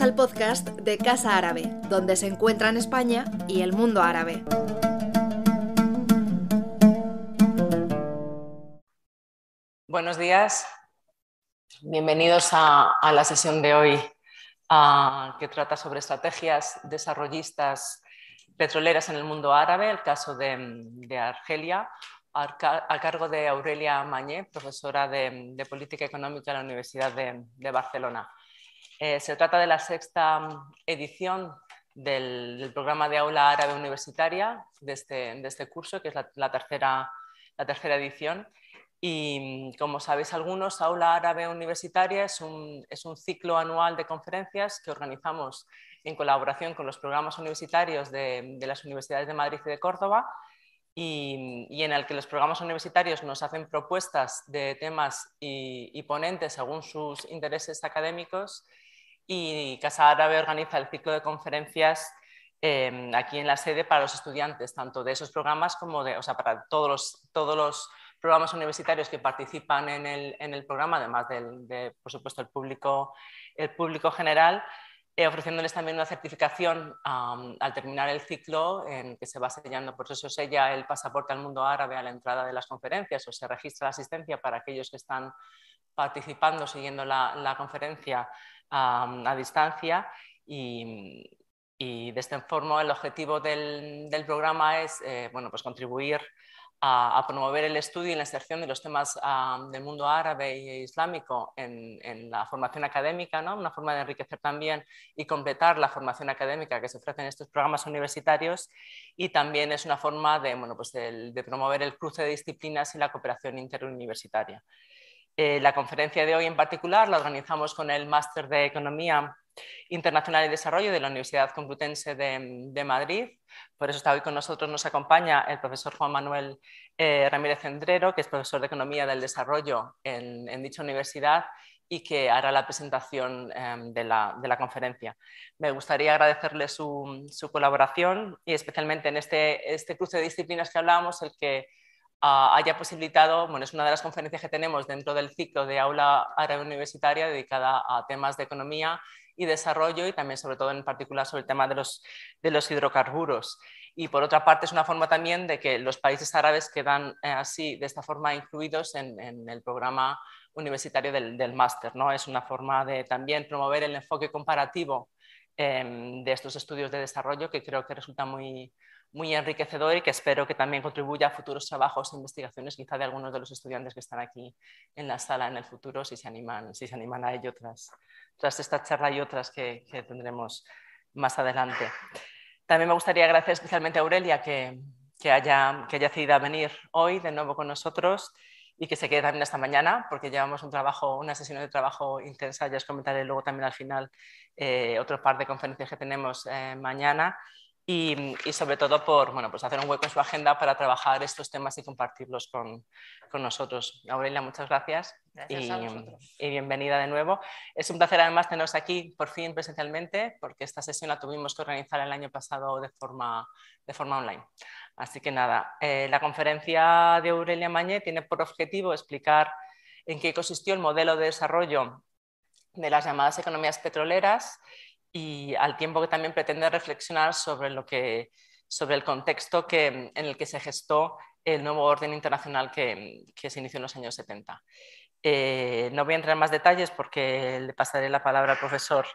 Al podcast de Casa Árabe, donde se encuentran España y el mundo árabe. Buenos días, bienvenidos a, la sesión de hoy que trata sobre estrategias desarrollistas petroleras en el mundo árabe, el caso de, Argelia, a, cargo de Aurelia Mañé, profesora de, Política Económica en la Universidad de Barcelona. Eh, se trata de la sexta mm, edición del, programa de aula árabe universitaria de este, este curso, que es la, tercera, la tercera edición. Y mm, como sabéis algunos, Aula Árabe Universitaria es un, es un, ciclo anual de conferencias que organizamos en colaboración con los programas universitarios de, de las universidades de Madrid y de Córdoba y, en el que los programas universitarios nos hacen propuestas de temas y ponentes según sus intereses académicos y Casa Árabe organiza el ciclo de conferencias em, aquí en la sede para los estudiantes, tanto de esos programas como de, o sea, para todos los, todos los programas universitarios que participan en el, en el programa, además del, de, por supuesto, el público, el público general, eh, ofreciéndoles también una certificación al terminar el ciclo en que se va sellando, por eso sella el pasaporte al mundo árabe a la entrada de las conferencias o se registra la asistencia para aquellos que están participando, siguiendo la, la conferencia a, distancia y, de esta forma el objetivo del, programa es eh, bueno, pues contribuir a, promover el estudio y la inserción de los temas del mundo árabe e islámico en, la formación académica, ¿no? una forma de enriquecer también y completar la formación académica que se ofrece en estos programas universitarios y también es una forma de, bueno, pues de promover el cruce de disciplinas y la cooperación interuniversitaria. Eh, la conferencia de hoy en particular la organizamos con el Máster de Economía Internacional y Desarrollo de la Universidad Complutense de, Madrid. Por eso está hoy con nosotros, nos acompaña el profesor Juan Manuel eh, Ramírez Cendrero, que es profesor de Economía del Desarrollo en, dicha universidad y que hará la presentación em, de, la, conferencia. Me gustaría agradecerle su, colaboración y especialmente en este, este cruce de disciplinas que hablábamos, el que haya posibilitado, bueno, es una de las conferencias que tenemos dentro del ciclo de aula árabe universitaria dedicada a temas de economía y desarrollo y también sobre todo en particular sobre el tema de los, de los hidrocarburos. Y por otra parte es una forma también de que los países árabes quedan eh, así, de esta forma, incluidos en, el programa universitario del, del máster. ¿no? Es una forma de también promover el enfoque comparativo em, de estos estudios de desarrollo que creo que resulta muy, muy enriquecedor y que espero que también contribuya a futuros trabajos e investigaciones, quizá de algunos de los estudiantes que están aquí en la sala en el futuro, si se animan, si se animan a ello tras, tras esta charla y otras que, tendremos más adelante. También me gustaría agradecer especialmente a Aurelia que, que, haya, que haya decidido venir hoy de nuevo con nosotros y que se quede también esta mañana, porque llevamos un trabajo, una sesión de trabajo intensa, ya os comentaré luego también al final eh, otro par de conferencias que tenemos eh, mañana y, sobre todo por bueno, pues hacer un hueco en su agenda para trabajar estos temas y compartirlos con, con nosotros. Aurelia, muchas gracias, y, y, bienvenida de nuevo. Es un placer además teneros aquí por fin presencialmente, porque esta sesión la tuvimos que organizar el año pasado de forma, de forma online. Así que nada, eh, la conferencia de Aurelia Mañé tiene por objetivo explicar en qué consistió el modelo de desarrollo de las llamadas economías petroleras y al tiempo que también pretende reflexionar sobre, lo que, sobre el contexto que, en el que se gestó el nuevo orden internacional que, que se inició en los años 70. Eh, no voy a entrar en más detalles porque le pasaré la palabra al profesor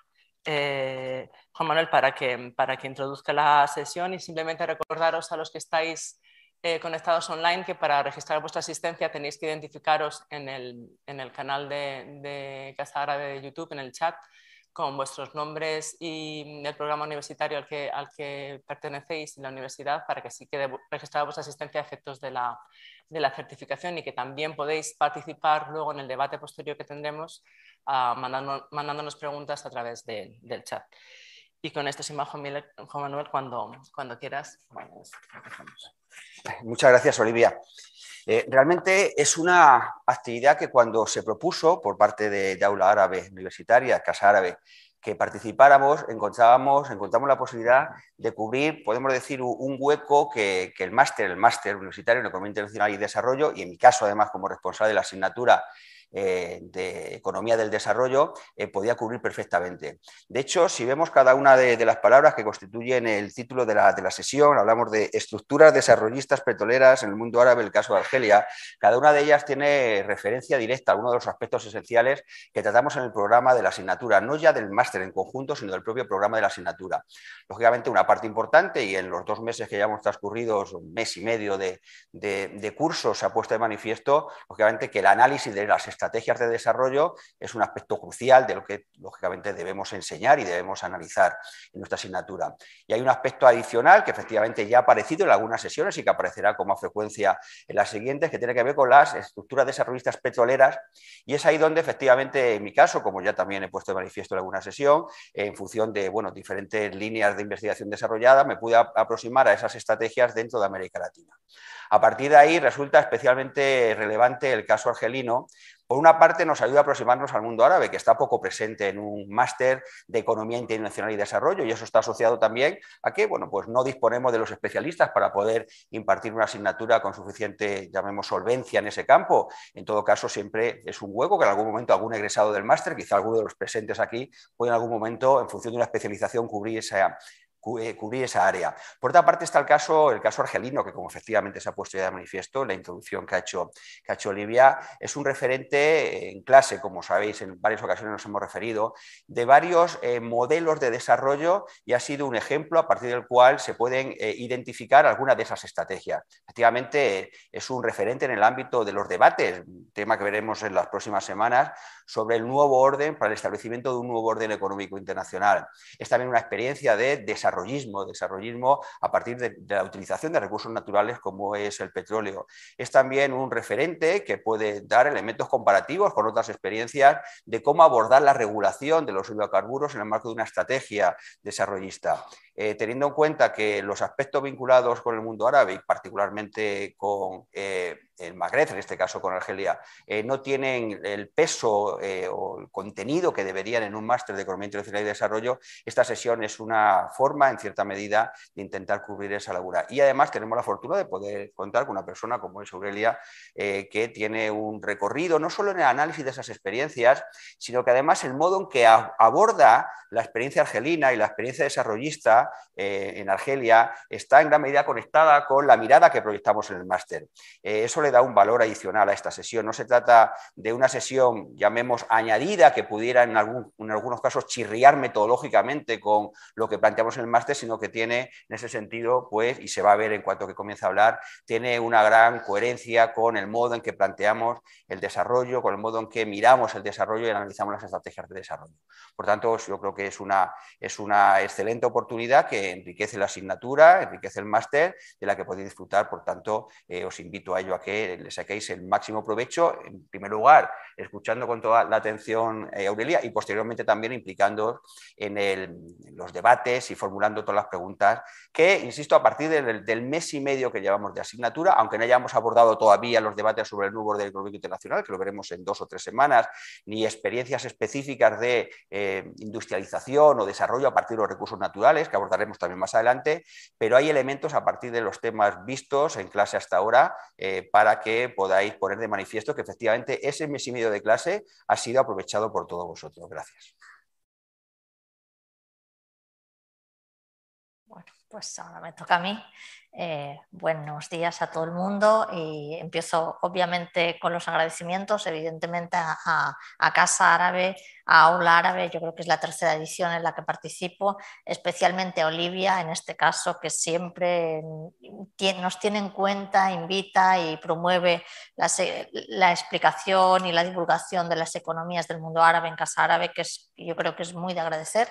eh, Juan Manuel para que, para que introduzca la sesión y simplemente recordaros a los que estáis eh, conectados online que para registrar vuestra asistencia tenéis que identificaros en el, en el canal de, de Casa Árabe de YouTube, en el chat, con vuestros nombres y el programa universitario al que, al que pertenecéis en la universidad para que sí quede registrada vuestra asistencia a efectos de la, de la, certificación y que también podéis participar luego en el debate posterior que tendremos uh, mandándonos preguntas a través de, del chat. Y con esto, sin más, Juan Manuel, cuando, cuando quieras, Muchas gracias, Olivia. Eh, realmente es una actividad que cuando se propuso por parte de, Aula Árabe Universitaria, Casa Árabe, que participáramos, encontrábamos, encontramos la posibilidad de cubrir, podemos decir, un hueco que, el máster, el máster universitario en Economía Internacional y Desarrollo, y en mi caso además como responsable de la asignatura eh, de economía del desarrollo, eh, podía cubrir perfectamente. De hecho, si vemos cada una de, las palabras que constituyen el título de la, de la, sesión, hablamos de estructuras desarrollistas petroleras en el mundo árabe, el caso de Argelia, cada una de ellas tiene referencia directa a uno de los aspectos esenciales que tratamos en el programa de la asignatura, no ya del máster en conjunto, sino del propio programa de la asignatura. Lógicamente, una parte importante, y en los dos meses que ya hemos transcurrido, un mes y medio de, de cursos, se ha puesto de manifiesto, lógicamente, que el análisis de las estrategias de desarrollo es un aspecto crucial de lo que, lógicamente, debemos enseñar y debemos analizar en nuestra asignatura. Y hay un aspecto adicional que efectivamente ya ha aparecido en algunas sesiones y que aparecerá con más frecuencia en las siguientes, que tiene que ver con las estructuras desarrollistas petroleras. Y es ahí donde, efectivamente, en mi caso, como ya también he puesto de manifiesto en alguna sesión, en función de bueno, diferentes líneas de investigación desarrollada, me pude aproximar a esas estrategias dentro de América Latina. A partir de ahí resulta especialmente relevante el caso argelino, por una parte, nos ayuda a aproximarnos al mundo árabe, que está poco presente en un máster de Economía Internacional y Desarrollo, y eso está asociado también a que bueno, pues no disponemos de los especialistas para poder impartir una asignatura con suficiente, llamemos, solvencia en ese campo. En todo caso, siempre es un hueco que en algún momento algún egresado del máster, quizá alguno de los presentes aquí, puede en algún momento, en función de una especialización, cubrir esa, cubrir esa área. Por otra parte está el caso, el caso argelino, que como efectivamente se ha puesto ya de manifiesto, la introducción que ha, hecho, que ha hecho Olivia, es un referente en clase, como sabéis, en varias ocasiones nos hemos referido, de varios eh, modelos de desarrollo y ha sido un ejemplo a partir del cual se pueden eh, identificar algunas de esas estrategias. Efectivamente, es un referente en el ámbito de los debates, tema que veremos en las próximas semanas, sobre el nuevo orden para el establecimiento de un nuevo orden económico internacional. Es también una experiencia de desarrollo desarrollismo, a partir de, la utilización de recursos naturales como es el petróleo. Es también un referente que puede dar elementos comparativos con otras experiencias de cómo abordar la regulación de los hidrocarburos en el marco de una estrategia desarrollista. Eh, teniendo en cuenta que los aspectos vinculados con el mundo árabe y particularmente con eh, el Magreb, en este caso con Argelia, eh, no tienen el peso eh, o el contenido que deberían en un máster de Economía Internacional y Desarrollo, esta sesión es una forma, en cierta medida, de intentar cubrir esa laguna. Y además tenemos la fortuna de poder contar con una persona como es Aurelia, eh, que tiene un recorrido no solo en el análisis de esas experiencias, sino que además el modo en que aborda la experiencia argelina y la experiencia desarrollista en Argelia está en gran medida conectada con la mirada que proyectamos en el máster. eso le da un valor adicional a esta sesión. No se trata de una sesión, llamemos, añadida, que pudiera en, en algunos casos chirriar metodológicamente con lo que planteamos en el máster, sino que tiene, en ese sentido, pues, y se va a ver en cuanto que comience a hablar, tiene una gran coherencia con el modo en que planteamos el desarrollo, con el modo en que miramos el desarrollo y analizamos las estrategias de desarrollo. Por tanto, yo creo que es una, es una excelente oportunidad que enriquece la asignatura, enriquece el máster, de la que podéis disfrutar. Por tanto, eh, os invito a ello a que le saquéis el máximo provecho, en primer lugar, escuchando con toda la atención eh, Aurelia y posteriormente también implicando en, los debates y formulando todas las preguntas que, insisto, a partir del, mes y medio que llevamos de asignatura, aunque no hayamos abordado todavía los debates sobre el nuevo orden económico internacional, que lo veremos en dos o tres semanas, ni experiencias específicas de eh, industrialización o desarrollo a partir de los recursos naturales, que abordaremos también más adelante, pero hay elementos a partir de los temas vistos en clase hasta ahora eh, para que podáis poner de manifiesto que efectivamente ese mes y medio de clase ha sido aprovechado por todos vosotros. Gracias. Bueno, pues ahora me toca a mí. Eh, buenos días a todo el mundo y empiezo obviamente con los agradecimientos, evidentemente a, Casa Árabe, a Aula Árabe, yo creo que es la tercera edición en la que participo, especialmente a Olivia en este caso, que siempre nos tiene en cuenta, invita y promueve la, explicación y la divulgación de las economías del mundo árabe en Casa Árabe, que yo creo que es muy de agradecer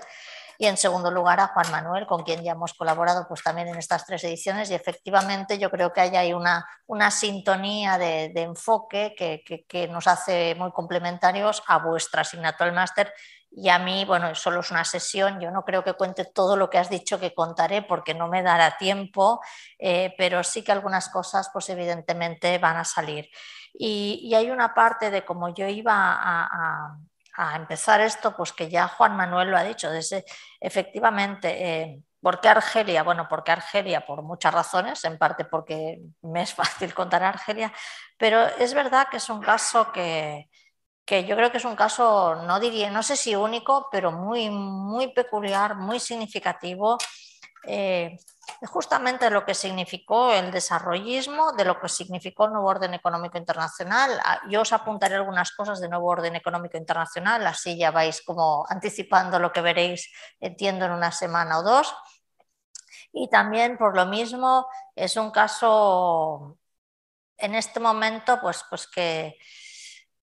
y en segundo lugar a Juan Manuel, con quien ya hemos colaborado pues, también en estas tres ediciones. Y efectivamente yo creo que hay ahí una, una sintonía de, enfoque que, que, nos hace muy complementarios a vuestra asignatura al máster y a mí, bueno, solo es una sesión, yo no creo que cuente todo lo que has dicho que contaré porque no me dará tiempo, eh, pero sí que algunas cosas pues evidentemente van a salir. Y, hay una parte de como yo iba a empezar esto, pues que ya Juan Manuel lo ha dicho, desde, efectivamente, eh, ¿por qué Argelia? Bueno, porque Argelia por muchas razones, en parte porque me es fácil contar Argelia, pero es verdad que es un caso que, que yo creo que es un caso, no diría, no sé si único, pero muy, muy peculiar, muy significativo. Eh, justamente lo que significó el desarrollismo, de lo que significó el nuevo orden económico internacional. Ah, yo os apuntaré algunas cosas de nuevo orden económico internacional, así ya vais como anticipando lo que veréis, entiendo, en una semana o dos. Y también por lo mismo es un caso en este momento pues, pues que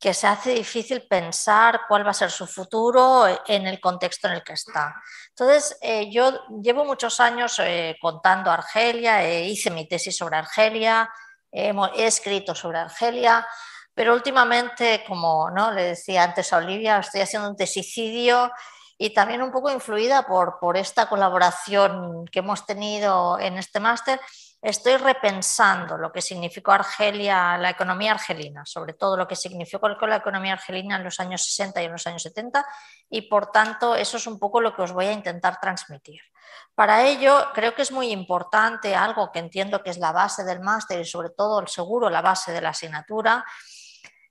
que se hace difícil pensar cuál va a ser su futuro en el contexto en el que está. Entonces, eh, yo llevo muchos años eh, contando Argelia, eh, hice mi tesis sobre Argelia, he escrito sobre Argelia, pero últimamente, como ¿no? le decía antes a Olivia, estoy haciendo un tesicidio y también un poco influida por, por esta colaboración que hemos tenido en este máster estoy repensando lo que significó Argelia, la economía argelina, sobre todo lo que significó la economía argelina en los años 60 y en los años 70, y por tanto eso es un poco lo que os voy a intentar transmitir. Para ello, creo que es muy importante algo que entiendo que es la base del máster y sobre todo el seguro la base de la asignatura,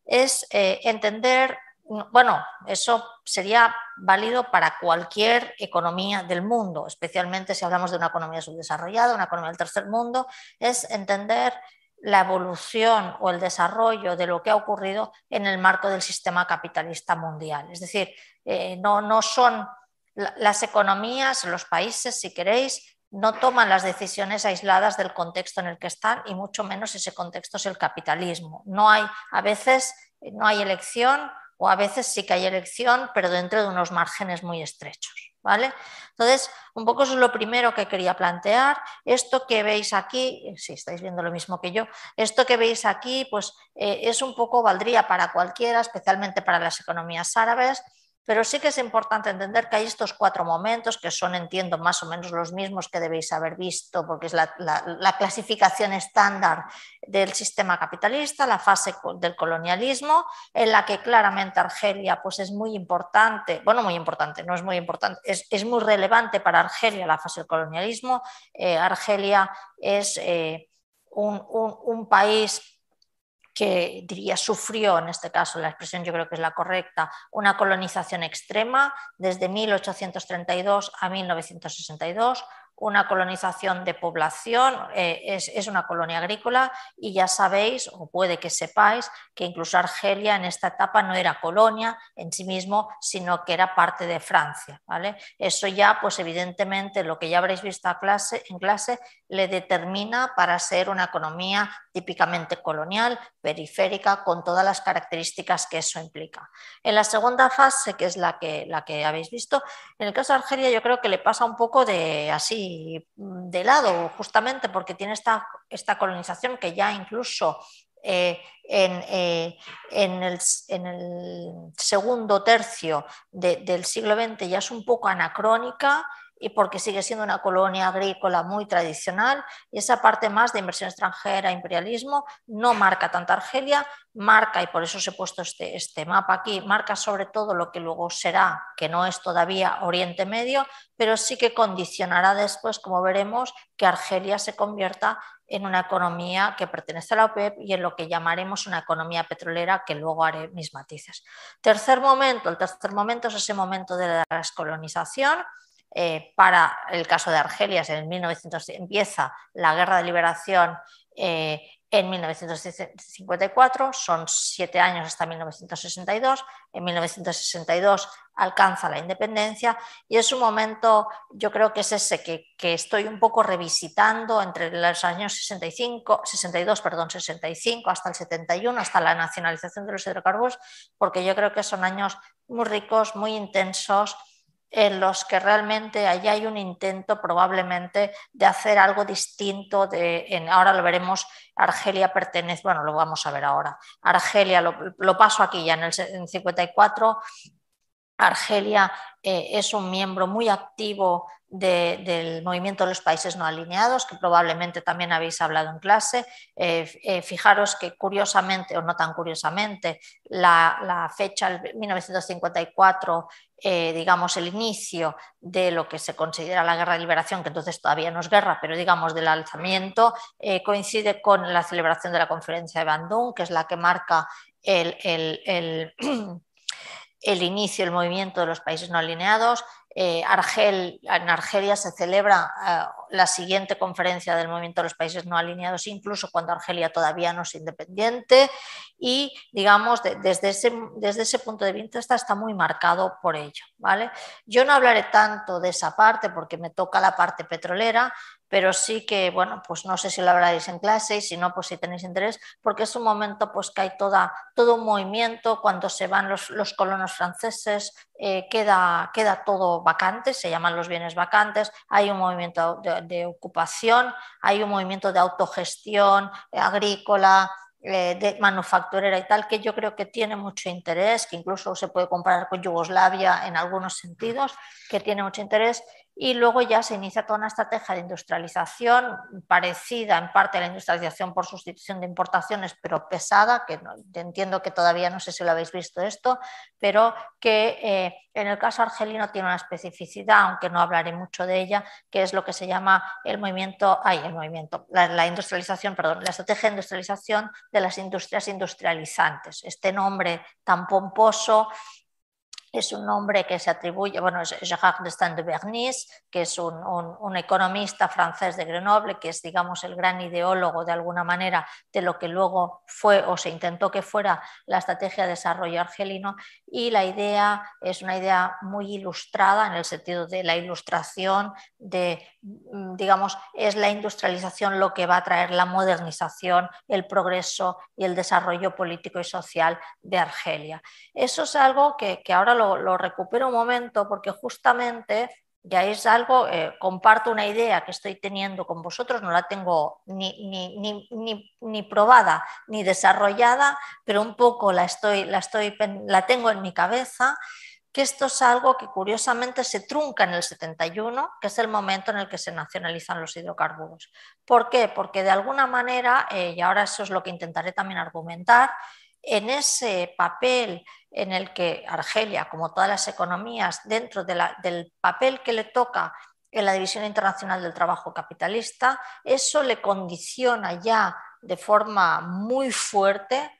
es eh, entender bueno, eso sería válido para cualquier economía del mundo, especialmente si hablamos de una economía subdesarrollada, una economía del tercer mundo, es entender la evolución o el desarrollo de lo que ha ocurrido en el marco del sistema capitalista mundial. Es decir, eh, no, no son las economías, los países, si queréis, no toman las decisiones aisladas del contexto en el que están y mucho menos ese contexto es el capitalismo. No hay, a veces no hay elección o a veces sí que hay elección, pero dentro de unos márgenes muy estrechos. ¿vale? Entonces, un poco eso es lo primero que quería plantear. Esto que veis aquí, si estáis viendo lo mismo que yo, esto que veis aquí, pues eh, es un poco, valdría para cualquiera, especialmente para las economías árabes pero sí que es importante entender que hay estos cuatro momentos que son, entiendo, más o menos los mismos que debéis haber visto, porque es la, clasificación estándar del sistema capitalista, la fase del colonialismo, en la que claramente Argelia pues es muy importante, bueno, muy importante, no es muy importante, es, muy relevante para Argelia la fase del colonialismo. Eh, Argelia es eh, un país que diría sufrió, en este caso la expresión yo creo que es la correcta, una colonización extrema desde 1832 a 1962, una colonización de población, eh, es, una colonia agrícola y ya sabéis, o puede que sepáis, que incluso Argelia en esta etapa no era colonia en sí mismo, sino que era parte de Francia. ¿vale? Eso ya, pues evidentemente, lo que ya habréis visto en clase, le determina para ser una economía típicamente colonial, periférica, con todas las características que eso implica. En la segunda fase, que es la que, la que habéis visto, en el caso de Argelia yo creo que le pasa un poco de así de lado, justamente porque tiene esta, esta colonización que ya incluso eh, eh, en, el, segundo tercio del siglo XX ya es un poco anacrónica y porque sigue siendo una colonia agrícola muy tradicional y esa parte más de inversión extranjera, imperialismo, no marca tanto Argelia, marca, y por eso os he puesto este, este mapa aquí, marca sobre todo lo que luego será, que no es todavía Oriente Medio, pero sí que condicionará después, como veremos, que Argelia se convierta en una economía que pertenece a la OPEP y en lo que llamaremos una economía petrolera, que luego haré mis matices. Tercer momento, el tercer momento es ese momento de la descolonización, eh, para el caso de Argelia, en 1900 empieza la guerra de liberación eh, en 1954, son siete años hasta 1962, en 1962 alcanza la independencia y es un momento, yo creo que es ese que, que, estoy un poco revisitando entre los años 65, 62, perdón, 65 hasta el 71, hasta la nacionalización de los hidrocarburos, porque yo creo que son años muy ricos, muy intensos en los que realmente allí hay un intento probablemente de hacer algo distinto. De, en, ahora lo veremos, Argelia pertenece, bueno, lo vamos a ver ahora. Argelia, lo, paso aquí ya en el 54, Argelia eh, es un miembro muy activo del movimiento de los países no alineados, que probablemente también habéis hablado en clase. Eh, eh, fijaros que curiosamente, o no tan curiosamente, la, la fecha 1954 eh, digamos, el inicio de lo que se considera la guerra de liberación, que entonces todavía no es guerra, pero digamos del alzamiento, coincide con la celebración de la conferencia de Bandung, que es la que marca el inicio del movimiento de los países no alineados, eh, Argel, en Argelia se celebra eh, la siguiente conferencia del movimiento de los países no alineados, incluso cuando Argelia todavía no es independiente, y digamos, desde, ese, desde ese punto de vista está, está muy marcado por ello. ¿vale? Yo no hablaré tanto de esa parte porque me toca la parte petrolera, pero sí que, bueno, pues no sé si lo hablaréis en clase y si no, pues si tenéis interés, porque es un momento pues que hay toda, todo un movimiento, cuando se van los, los colonos franceses, eh, queda, queda todo vacante, se llaman los bienes vacantes, hay un movimiento de, ocupación, hay un movimiento de autogestión agrícola, eh, de manufacturera y tal, que yo creo que tiene mucho interés, que incluso se puede comparar con Yugoslavia en algunos sentidos, que tiene mucho interés y luego ya se inicia toda una estrategia de industrialización parecida en parte a la industrialización por sustitución de importaciones, pero pesada, que entiendo que todavía no sé si lo habéis visto esto, pero que eh, en el caso argelino tiene una especificidad, aunque no hablaré mucho de ella, que es lo que se llama el movimiento, ay, el movimiento, la, la industrialización, perdón, la estrategia de industrialización de las industrias industrializantes. Este nombre tan pomposo es un nombre que se atribuye, bueno, es Gérard de Bernis, que es un, un, economista francés de Grenoble, que es, digamos, el gran ideólogo de alguna manera de lo que luego fue o se intentó que fuera la estrategia de desarrollo argelino. Y la idea es una idea muy ilustrada en el sentido de la ilustración, de, mm, digamos, es la industrialización lo que va a traer la modernización, el progreso y el desarrollo político y social de Argelia. Eso es algo que, que ahora lo lo, recupero un momento porque justamente ya es algo, eh, comparto una idea que estoy teniendo con vosotros, no la tengo ni, ni, ni, probada ni desarrollada, pero un poco la, estoy, la, estoy, la tengo en mi cabeza, que esto es algo que curiosamente se trunca en el 71, que es el momento en el que se nacionalizan los hidrocarburos. ¿Por qué? Porque de alguna manera, eh, y ahora eso es lo que intentaré también argumentar, en ese papel en el que Argelia, como todas las economías, dentro del papel que le toca en la División Internacional del Trabajo Capitalista, eso le condiciona ya de forma muy fuerte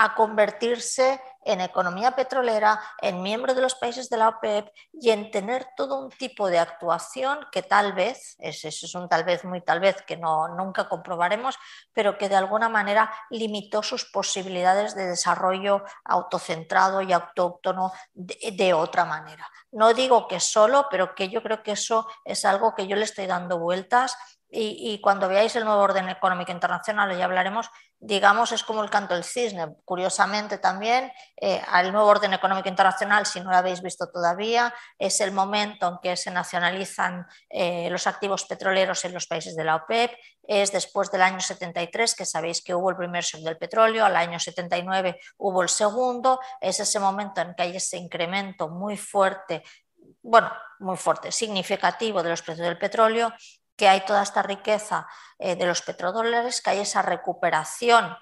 a convertirse en economía petrolera, en miembro de los países de la OPEP y en tener todo un tipo de actuación que tal vez, ese es un tal vez muy tal vez que no, nunca comprobaremos, pero que de alguna manera limitó sus posibilidades de desarrollo autocentrado y autóctono de, otra manera. No digo que solo, pero que yo creo que eso es algo que yo le estoy dando vueltas y, cuando veáis el nuevo orden económico internacional, ya hablaremos, digamos, es como el canto del cisne. Curiosamente también, eh, al nuevo orden económico internacional, si no lo habéis visto todavía, es el momento en que se nacionalizan eh, los activos petroleros en los países de la OPEP, es después del año 73, que sabéis que hubo el primer shock del petróleo, al año 79 hubo el segundo, es ese momento en que hay ese incremento muy fuerte bueno, muy fuerte, significativo de los precios del petróleo que hay toda esta riqueza eh, de los petrodólares, que hay esa recuperación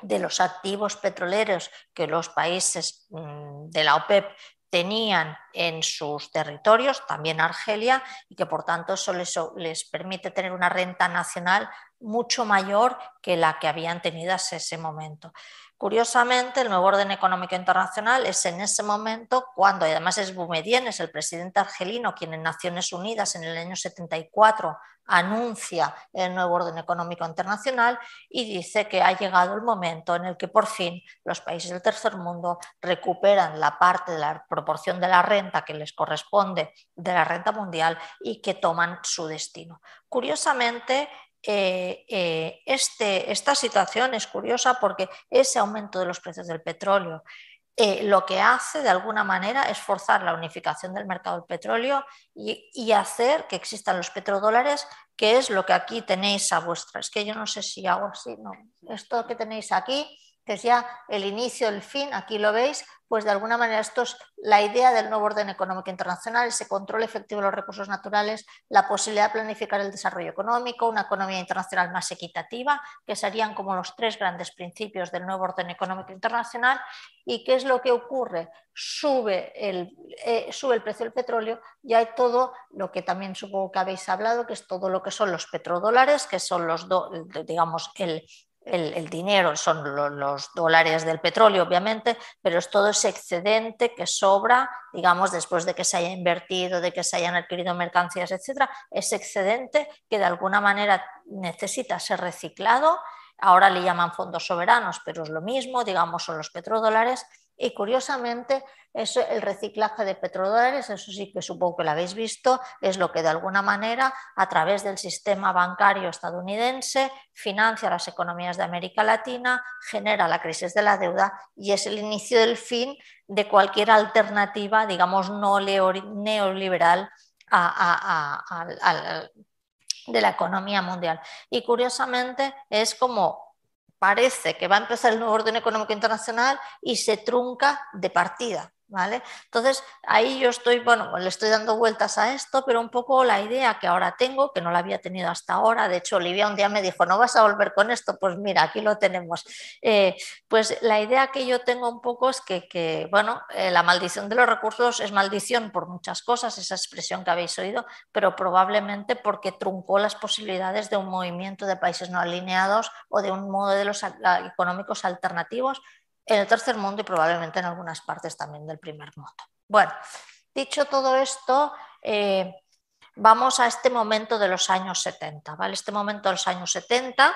de los activos petroleros que los países mm, de la OPEP tenían en sus territorios, también Argelia, y que por tanto eso les, les, permite tener una renta nacional mucho mayor que la que habían tenido hasta ese momento. Curiosamente, el nuevo orden económico internacional es en ese momento cuando, y además es Boumediene, es el presidente argelino, quien en Naciones Unidas en el año 74 anuncia el nuevo orden económico internacional y dice que ha llegado el momento en el que por fin los países del tercer mundo recuperan la parte de la proporción de la renta que les corresponde de la renta mundial y que toman su destino. Curiosamente, eh, eh, este, esta situación es curiosa porque ese aumento de los precios del petróleo eh, lo que hace de alguna manera es forzar la unificación del mercado del petróleo y, y, hacer que existan los petrodólares, que es lo que aquí tenéis a vuestra. Es que yo no sé si hago así, no. Esto que tenéis aquí, que es ya el inicio, el fin, aquí lo veis, pues de alguna manera esto es la idea del nuevo orden económico internacional, ese control efectivo de los recursos naturales, la posibilidad de planificar el desarrollo económico, una economía internacional más equitativa, que serían como los tres grandes principios del nuevo orden económico internacional. ¿Y qué es lo que ocurre? Sube el, eh, sube el precio del petróleo y hay todo lo que también supongo que habéis hablado, que es todo lo que son los petrodólares, que son los, dos, digamos, el, el, dinero, son los, dólares del petróleo, obviamente, pero es todo ese excedente que sobra, digamos, después de que se haya invertido, de que se hayan adquirido mercancías, etcétera, ese excedente que de alguna manera necesita ser reciclado. Ahora le llaman fondos soberanos, pero es lo mismo, digamos, son los petrodólares y curiosamente, eso, el reciclaje de petrodólares, eso sí que supongo que lo habéis visto, es lo que de alguna manera, a través del sistema bancario estadounidense, financia las economías de América Latina, genera la crisis de la deuda y es el inicio del fin de cualquier alternativa, digamos, no neoliberal de la economía mundial. Y curiosamente es como parece que va a empezar el nuevo orden económico internacional y se trunca de partida. Entonces, ahí yo estoy, bueno, le estoy dando vueltas a esto, pero un poco la idea que ahora tengo, que no la había tenido hasta ahora, de hecho, Olivia un día me dijo, ¿no vas a volver con esto? Pues mira, aquí lo tenemos. Eh, pues la idea que yo tengo un poco es que, bueno, eh, la maldición de los recursos es maldición por muchas cosas, esa expresión que habéis oído, pero probablemente porque truncó las posibilidades de un movimiento de países no alineados o de un modelos económicos alternativos en el tercer mundo y probablemente en algunas partes también del primer mundo. Bueno, dicho todo esto, eh, vamos a este momento de los años 70. ¿vale? Este momento de los años 70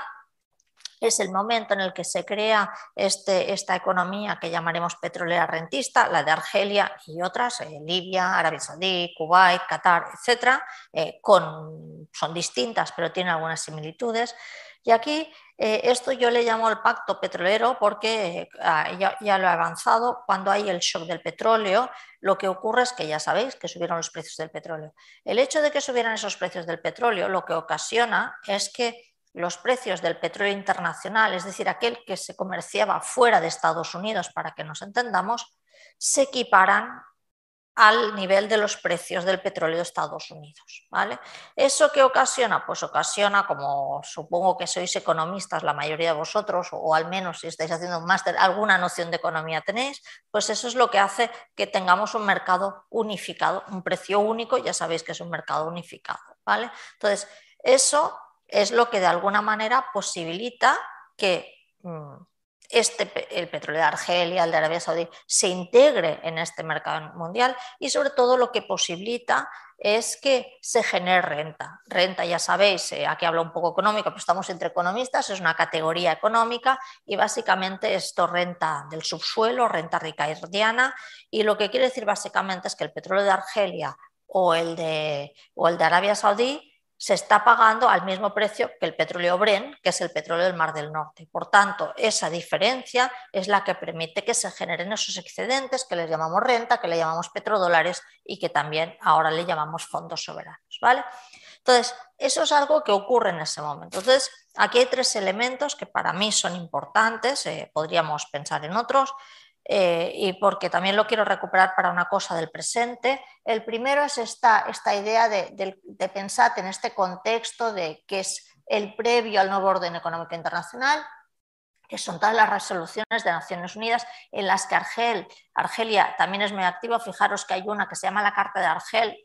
es el momento en el que se crea este, esta economía que llamaremos petrolera rentista, la de Argelia y otras, eh, Libia, Arabia Saudí, Kuwait, Qatar, etc. Eh, son distintas, pero tienen algunas similitudes. Y aquí eh, esto yo le llamo el pacto petrolero porque ah, ya, ya, lo he avanzado. Cuando hay el shock del petróleo, lo que ocurre es que ya sabéis que subieron los precios del petróleo. El hecho de que subieran esos precios del petróleo lo que ocasiona es que los precios del petróleo internacional, es decir, aquel que se comerciaba fuera de Estados Unidos, para que nos entendamos, se equiparan al nivel de los precios del petróleo de Estados Unidos. ¿vale? ¿Eso qué ocasiona? Pues ocasiona, como supongo que sois economistas la mayoría de vosotros, o al menos si estáis haciendo un máster, alguna noción de economía tenéis, pues eso es lo que hace que tengamos un mercado unificado, un precio único, ya sabéis que es un mercado unificado. ¿vale? Entonces, eso es lo que de alguna manera posibilita que... Mm, este, el petróleo de Argelia, el de Arabia Saudí, se integre en este mercado mundial y sobre todo lo que posibilita es que se genere renta. Renta, ya sabéis, eh, aquí hablo un poco económico, pero estamos entre economistas, es una categoría económica y básicamente esto renta del subsuelo, renta rica ricardiana y lo que quiere decir básicamente es que el petróleo de Argelia o el de, o el de Arabia Saudí se está pagando al mismo precio que el petróleo Bren, que es el petróleo del Mar del Norte. Por tanto, esa diferencia es la que permite que se generen esos excedentes que les llamamos renta, que le llamamos petrodólares y que también ahora le llamamos fondos soberanos. ¿vale? Entonces, eso es algo que ocurre en ese momento. Entonces, aquí hay tres elementos que para mí son importantes, eh, podríamos pensar en otros. Eh, y porque también lo quiero recuperar para una cosa del presente. El primero es esta, esta idea de, de, pensar en este contexto de que es el previo al nuevo orden económico internacional, que son todas las resoluciones de Naciones Unidas en las que Argel, Argelia también es muy activa. Fijaros que hay una que se llama la Carta de Argel,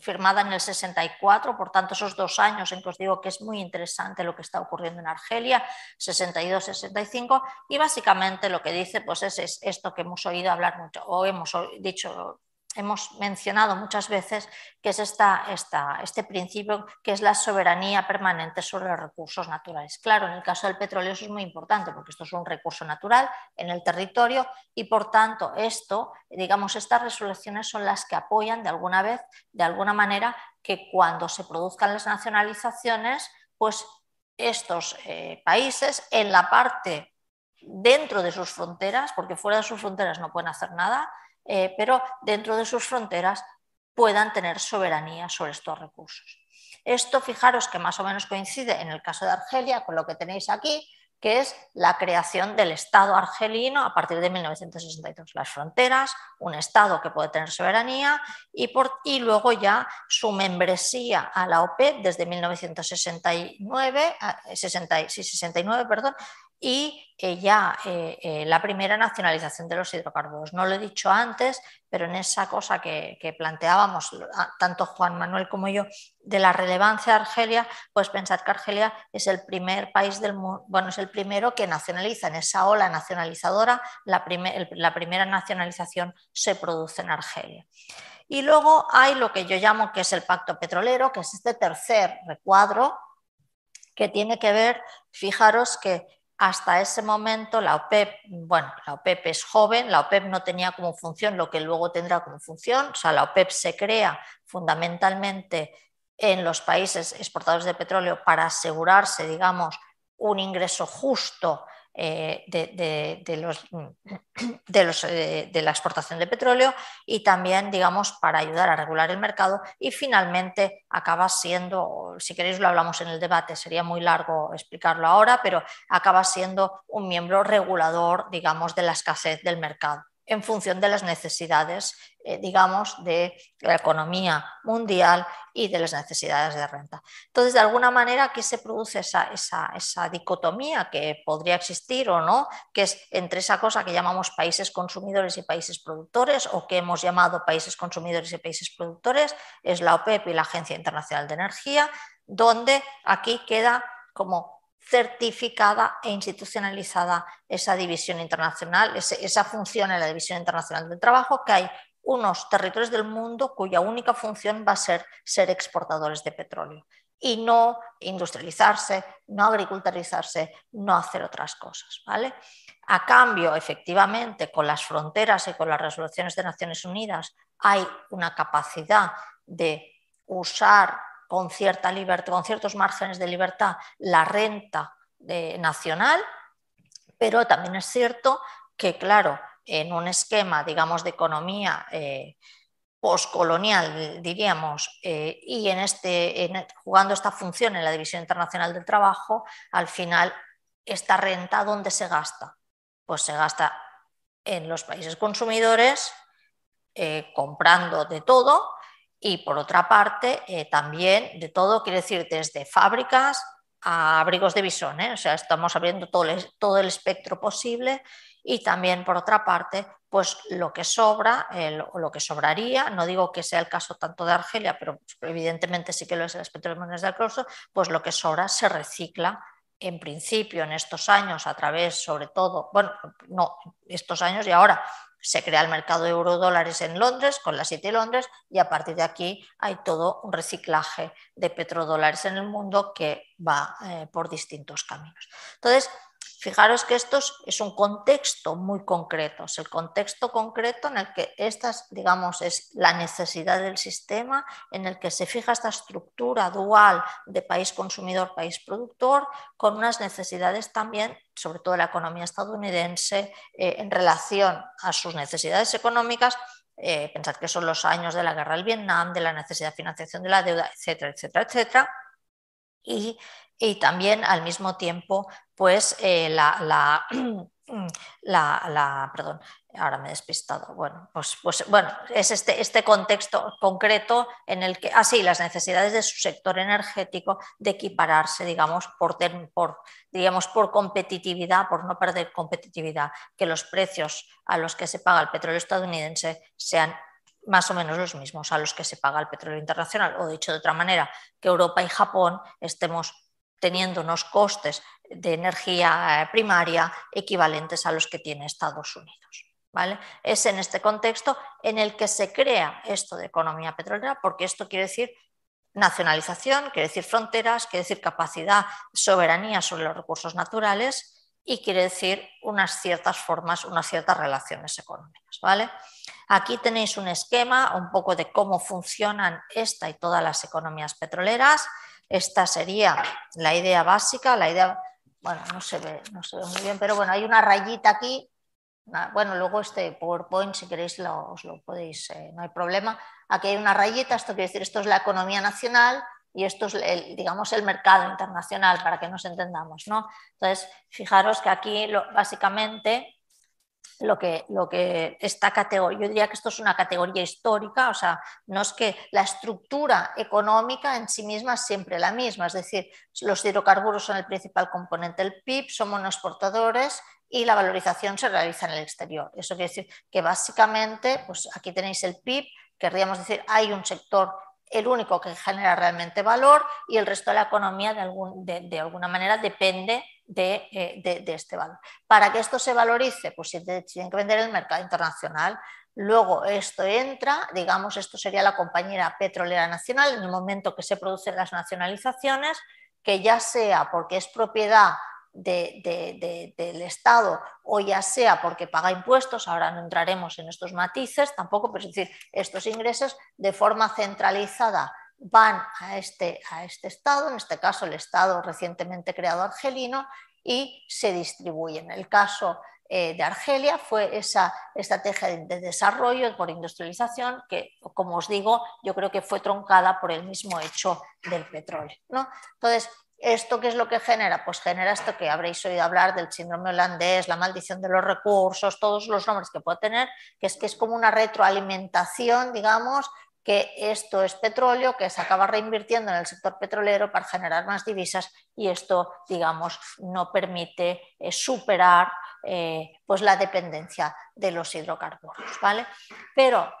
firmada en el 64, por tanto esos dos años en que os digo que es muy interesante lo que está ocurriendo en Argelia, 62-65, y básicamente lo que dice pues es, esto que hemos oído hablar mucho, o hemos dicho hemos mencionado muchas veces, que es esta, este principio que es la soberanía permanente sobre los recursos naturales. Claro, en el caso del petróleo eso es muy importante porque esto es un recurso natural en el territorio y por tanto esto, digamos, estas resoluciones son las que apoyan de alguna vez, de alguna manera, que cuando se produzcan las nacionalizaciones, pues estos eh, países en la parte dentro de sus fronteras, porque fuera de sus fronteras no pueden hacer nada, eh, pero dentro de sus fronteras puedan tener soberanía sobre estos recursos. Esto, fijaros que más o menos coincide en el caso de Argelia con lo que tenéis aquí, que es la creación del Estado argelino a partir de 1962. Las fronteras, un Estado que puede tener soberanía y, y luego ya su membresía a la OPEP desde 1969, 69 perdón, y ya eh, eh, la primera nacionalización de los hidrocarburos. No lo he dicho antes, pero en esa cosa que, planteábamos tanto Juan Manuel como yo de la relevancia de Argelia, pues pensar que Argelia es el primer país del mundo, bueno, es el primero que nacionaliza en esa ola nacionalizadora, la, la primera nacionalización se produce en Argelia. Y luego hay lo que yo llamo que es el pacto petrolero, que es este tercer recuadro que tiene que ver, fijaros que hasta ese momento la OPEP, bueno, la OPEP es joven, la OPEP no tenía como función lo que luego tendrá como función, o sea, la OPEP se crea fundamentalmente en los países exportadores de petróleo para asegurarse, digamos, un ingreso justo eh, de, los, eh, de, la exportación de petróleo y también, digamos, para ayudar a regular el mercado y finalmente acaba siendo, si queréis lo hablamos en el debate, sería muy largo explicarlo ahora, pero acaba siendo un miembro regulador, digamos, de la escasez del mercado en función de las necesidades, eh, digamos, de la economía mundial y de las necesidades de renta. Entonces, de alguna manera, aquí se produce esa, esa, dicotomía que podría existir o no, que es entre esa cosa que llamamos países consumidores y países productores, o que hemos llamado países consumidores y países productores, es la OPEP y la Agencia Internacional de Energía, donde aquí queda como certificada e institucionalizada esa división internacional, esa función en la división internacional del trabajo, que hay unos territorios del mundo cuya única función va a ser ser exportadores de petróleo y no industrializarse, no agriculturizarse, no hacer otras cosas. ¿vale? A cambio, efectivamente, con las fronteras y con las resoluciones de Naciones Unidas hay una capacidad de usar con, cierta libertad, con ciertos márgenes de libertad la renta nacional, pero también es cierto que, claro, en un esquema, digamos, de economía eh, postcolonial, diríamos, eh, y en este, jugando esta función en la División Internacional del Trabajo, al final, esta renta, ¿dónde se gasta? Pues se gasta en los países consumidores, eh, comprando de todo, y por otra parte, eh, también de todo, quiere decir desde fábricas a abrigos de visón, ¿eh? o sea, estamos abriendo todo el, todo el, espectro posible y también por otra parte, pues lo que sobra o lo que sobraría, no digo que sea el caso tanto de Argelia, pero evidentemente sí que lo es el aspecto de monedas del Crosso, pues lo que sobra se recicla en principio en estos años a través sobre todo, bueno, no estos años y ahora se crea el mercado de eurodólares en Londres, con la City de Londres, y a partir de aquí hay todo un reciclaje de petrodólares en el mundo que va eh, por distintos caminos. Entonces, Fijaros que esto es un contexto muy concreto, es el contexto concreto en el que estas, digamos, es la necesidad del sistema, en el que se fija esta estructura dual de país consumidor, país productor, con unas necesidades también, sobre todo de la economía estadounidense, eh, en relación a sus necesidades económicas. Eh, pensad que son los años de la guerra del Vietnam, de la necesidad de financiación de la deuda, etcétera, etcétera, etcétera. Y y también al mismo tiempo, pues eh, la, la, perdón, ahora me he despistado. Bueno, pues, pues bueno, es este, este contexto concreto en el que, así, ah, las necesidades de su sector energético de equipararse, digamos, por, por, digamos, por competitividad, por no perder competitividad, que los precios a los que se paga el petróleo estadounidense sean más o menos los mismos a los que se paga el petróleo internacional, o dicho de otra manera, que Europa y Japón estemos teniendo unos costes de energía primaria equivalentes a los que tiene Estados Unidos. ¿vale? Es en este contexto en el que se crea esto de economía petrolera, porque esto quiere decir nacionalización, quiere decir fronteras, quiere decir capacidad, soberanía sobre los recursos naturales y quiere decir unas ciertas formas, unas ciertas relaciones económicas. ¿vale? Aquí tenéis un esquema un poco de cómo funcionan esta y todas las economías petroleras. Esta sería la idea básica, la idea, bueno, no se ve, no se ve muy bien, pero bueno, hay una rayita aquí. Bueno, luego este PowerPoint, si queréis, lo, os lo podéis, eh, no hay problema. Aquí hay una rayita, esto quiere decir, esto es la economía nacional y esto es, el, digamos, el mercado internacional, para que nos entendamos, ¿no? Entonces, fijaros que aquí básicamente lo que, lo que esta categoría, yo diría que esto es una categoría histórica, o sea, no es que la estructura económica en sí misma es siempre la misma, es decir, los hidrocarburos son el principal componente del PIB, somos unos exportadores y la valorización se realiza en el exterior. Eso quiere decir que básicamente, pues aquí tenéis el PIB, querríamos decir, hay un sector el único que genera realmente valor y el resto de la economía de, algún, de, alguna manera depende eh, de, este valor. Para que esto se valorice, pues se tienen que vender en el mercado internacional. Luego esto entra, digamos, esto sería la compañera petrolera nacional en el momento que se producen las nacionalizaciones, que ya sea porque es propiedad del Estado o ya sea porque paga impuestos, ahora no entraremos en estos matices tampoco, pero es decir, estos ingresos de forma centralizada van a este, a este Estado, en este caso el Estado recientemente creado argelino, y se distribuyen. El caso eh, de Argelia fue esa estrategia de, desarrollo por industrialización que, como os digo, yo creo que fue troncada por el mismo hecho del petróleo. ¿no? Entonces, ¿Esto qué es lo que genera? Pues genera esto que habréis oído hablar del síndrome holandés, la maldición de los recursos, todos los nombres que puede tener, que es que es como una retroalimentación, digamos, que esto es petróleo, que se acaba reinvirtiendo en el sector petrolero para generar más divisas y esto, digamos, no permite eh, superar eh, pues la dependencia de los hidrocarburos. ¿vale? Pero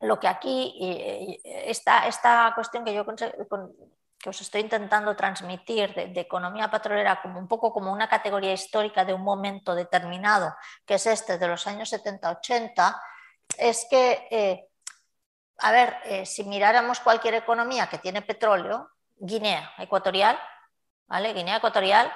lo que aquí, eh, esta, esta cuestión que yo que os estoy intentando transmitir de, economía petrolera como un poco como una categoría histórica de un momento determinado, que es este de los años 70-80, es que, eh, a ver, eh, si miráramos cualquier economía que tiene petróleo, Guinea Ecuatorial, ¿vale? Guinea Ecuatorial,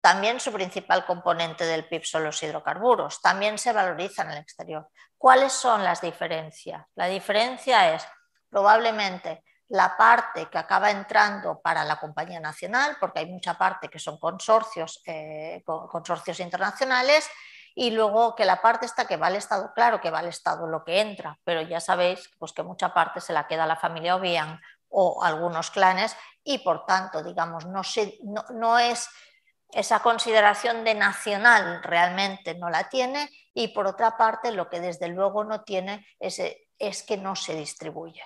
también su principal componente del PIB son los hidrocarburos, también se valorizan en el exterior. ¿Cuáles son las diferencias? La diferencia es probablemente la parte que acaba entrando para la compañía nacional, porque hay mucha parte que son consorcios, eh, consorcios internacionales, y luego que la parte está que va al Estado, claro que va al Estado lo que entra, pero ya sabéis pues, que mucha parte se la queda la familia Obiang o algunos clanes y por tanto, digamos, no, no es esa consideración de nacional realmente no la tiene y por otra parte lo que desde luego no tiene es, es que no se distribuye.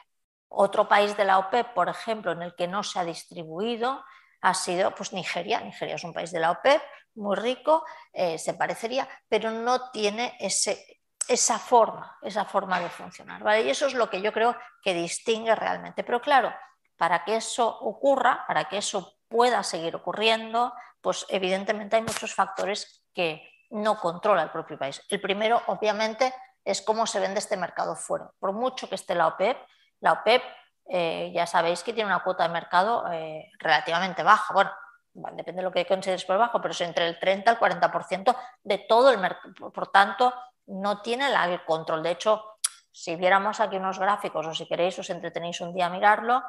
Otro país de la OPEP, por ejemplo, en el que no se ha distribuido, ha sido pues, Nigeria. Nigeria es un país de la OPEP muy rico, eh, se parecería, pero no tiene ese, esa forma, esa forma de funcionar. ¿vale? Y eso es lo que yo creo que distingue realmente. Pero claro, para que eso ocurra, para que eso pueda seguir ocurriendo, pues evidentemente hay muchos factores que no controla el propio país. El primero, obviamente, es cómo se vende este mercado fuera. Por mucho que esté la OPEP, la OPEP eh, ya sabéis que tiene una cuota de mercado eh, relativamente baja. Bueno, depende de lo que consideres por bajo, pero es entre el 30 y el 40% de todo el mercado. Por tanto, no tiene el control. De hecho, si viéramos aquí unos gráficos o si queréis os entretenéis un día a mirarlo,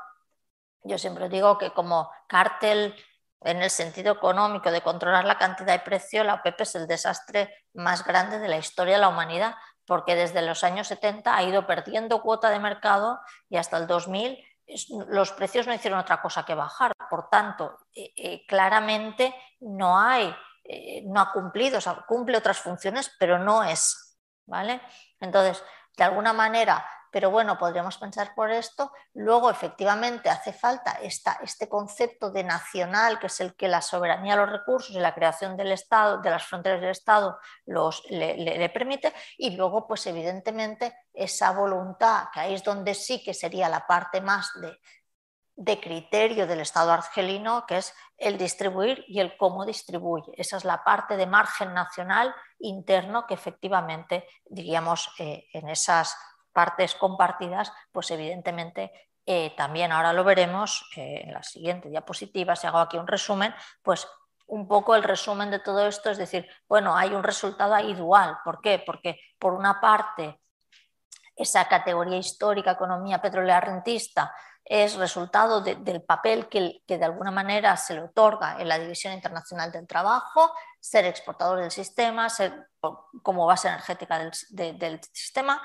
yo siempre digo que como cártel en el sentido económico de controlar la cantidad de precio, la OPEP es el desastre más grande de la historia de la humanidad porque desde los años 70 ha ido perdiendo cuota de mercado y hasta el 2000 los precios no hicieron otra cosa que bajar. Por tanto, eh, eh, claramente no hay, eh, no ha cumplido, cumple otras funciones, pero no es. ¿vale? Entonces, de alguna manera, pero bueno, podríamos pensar por esto. Luego, efectivamente, hace falta esta, este concepto de nacional, que es el que la soberanía de los recursos y la creación del Estado, de las fronteras del Estado, los, le, permite. Y luego, pues evidentemente, esa voluntad, que ahí es donde sí que sería la parte más de, de criterio del Estado argelino, que es el distribuir y el cómo distribuye. Esa es la parte de margen nacional interno que efectivamente, diríamos, eh, en esas partes compartidas, pues evidentemente eh, también ahora lo veremos eh, en la siguiente diapositiva, si hago aquí un resumen, pues un poco el resumen de todo esto es decir, bueno, hay un resultado ahí dual. ¿Por qué? Porque por una parte esa categoría histórica, economía petrolera rentista, es resultado del papel que, de alguna manera se le otorga en la División Internacional del Trabajo, ser exportador del sistema, ser como base energética del sistema,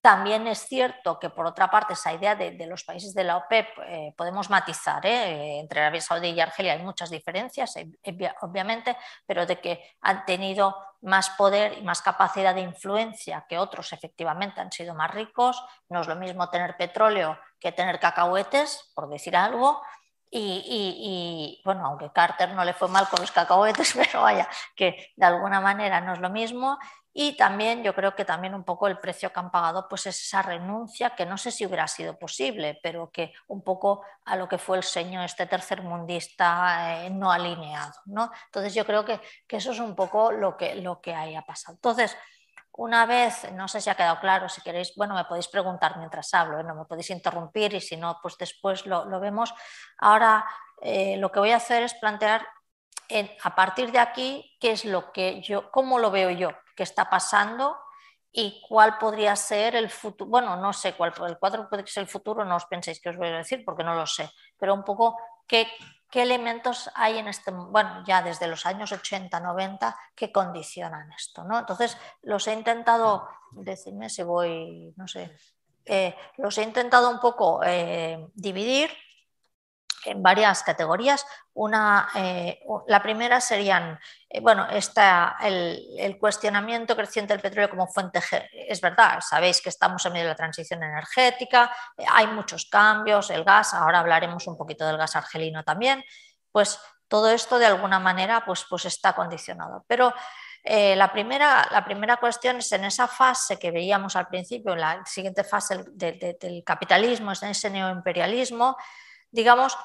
También es cierto que, por otra parte, esa idea de, los países de la OPEP eh, podemos matizar. ¿eh? Entre Arabia Saudí y Argelia hay muchas diferencias, obviamente, pero de que han tenido más poder y más capacidad de influencia que otros, efectivamente, han sido más ricos. No es lo mismo tener petróleo que tener cacahuetes, por decir algo. Y, bueno, aunque Carter no le fue mal con los cacahuetes, pero vaya, que de alguna manera no es lo mismo. Y también yo creo que también un poco el precio que han pagado pues es esa renuncia que no sé si hubiera sido posible, pero que un poco a lo que fue el seño este tercermundista eh, no alineado. ¿no? Entonces yo creo que, que, eso es un poco lo que, lo que haya pasado. Entonces, una vez, no sé si ha quedado claro, si queréis, bueno, me podéis preguntar mientras hablo, ¿eh? no me podéis interrumpir y si no, pues después lo, lo vemos. Ahora eh, lo que voy a hacer es plantear a partir de aquí qué es lo que yo, cómo lo veo yo, qué está pasando y cuál podría ser el futuro. Bueno, no sé cuál, el cuadro puede ser el futuro, no os penséis que os voy a decir porque no lo sé, pero un poco qué, qué elementos hay en este, bueno, ya desde los años 80, 90, que condicionan esto, ¿no? Entonces, los he intentado, decirme si voy, no sé, eh, los he intentado un poco eh, dividir en varias categorías. Una, eh, la primera serían, bueno, está el, cuestionamiento creciente del petróleo como fuente, es verdad, sabéis que estamos en medio de la transición energética, hay muchos cambios, el gas, ahora hablaremos un poquito del gas argelino también, pues todo esto de alguna manera pues, pues está condicionado. Pero eh, la, primera, la primera cuestión es en esa fase que veíamos al principio, en la siguiente fase del capitalismo, en ese neoimperialismo, digamos,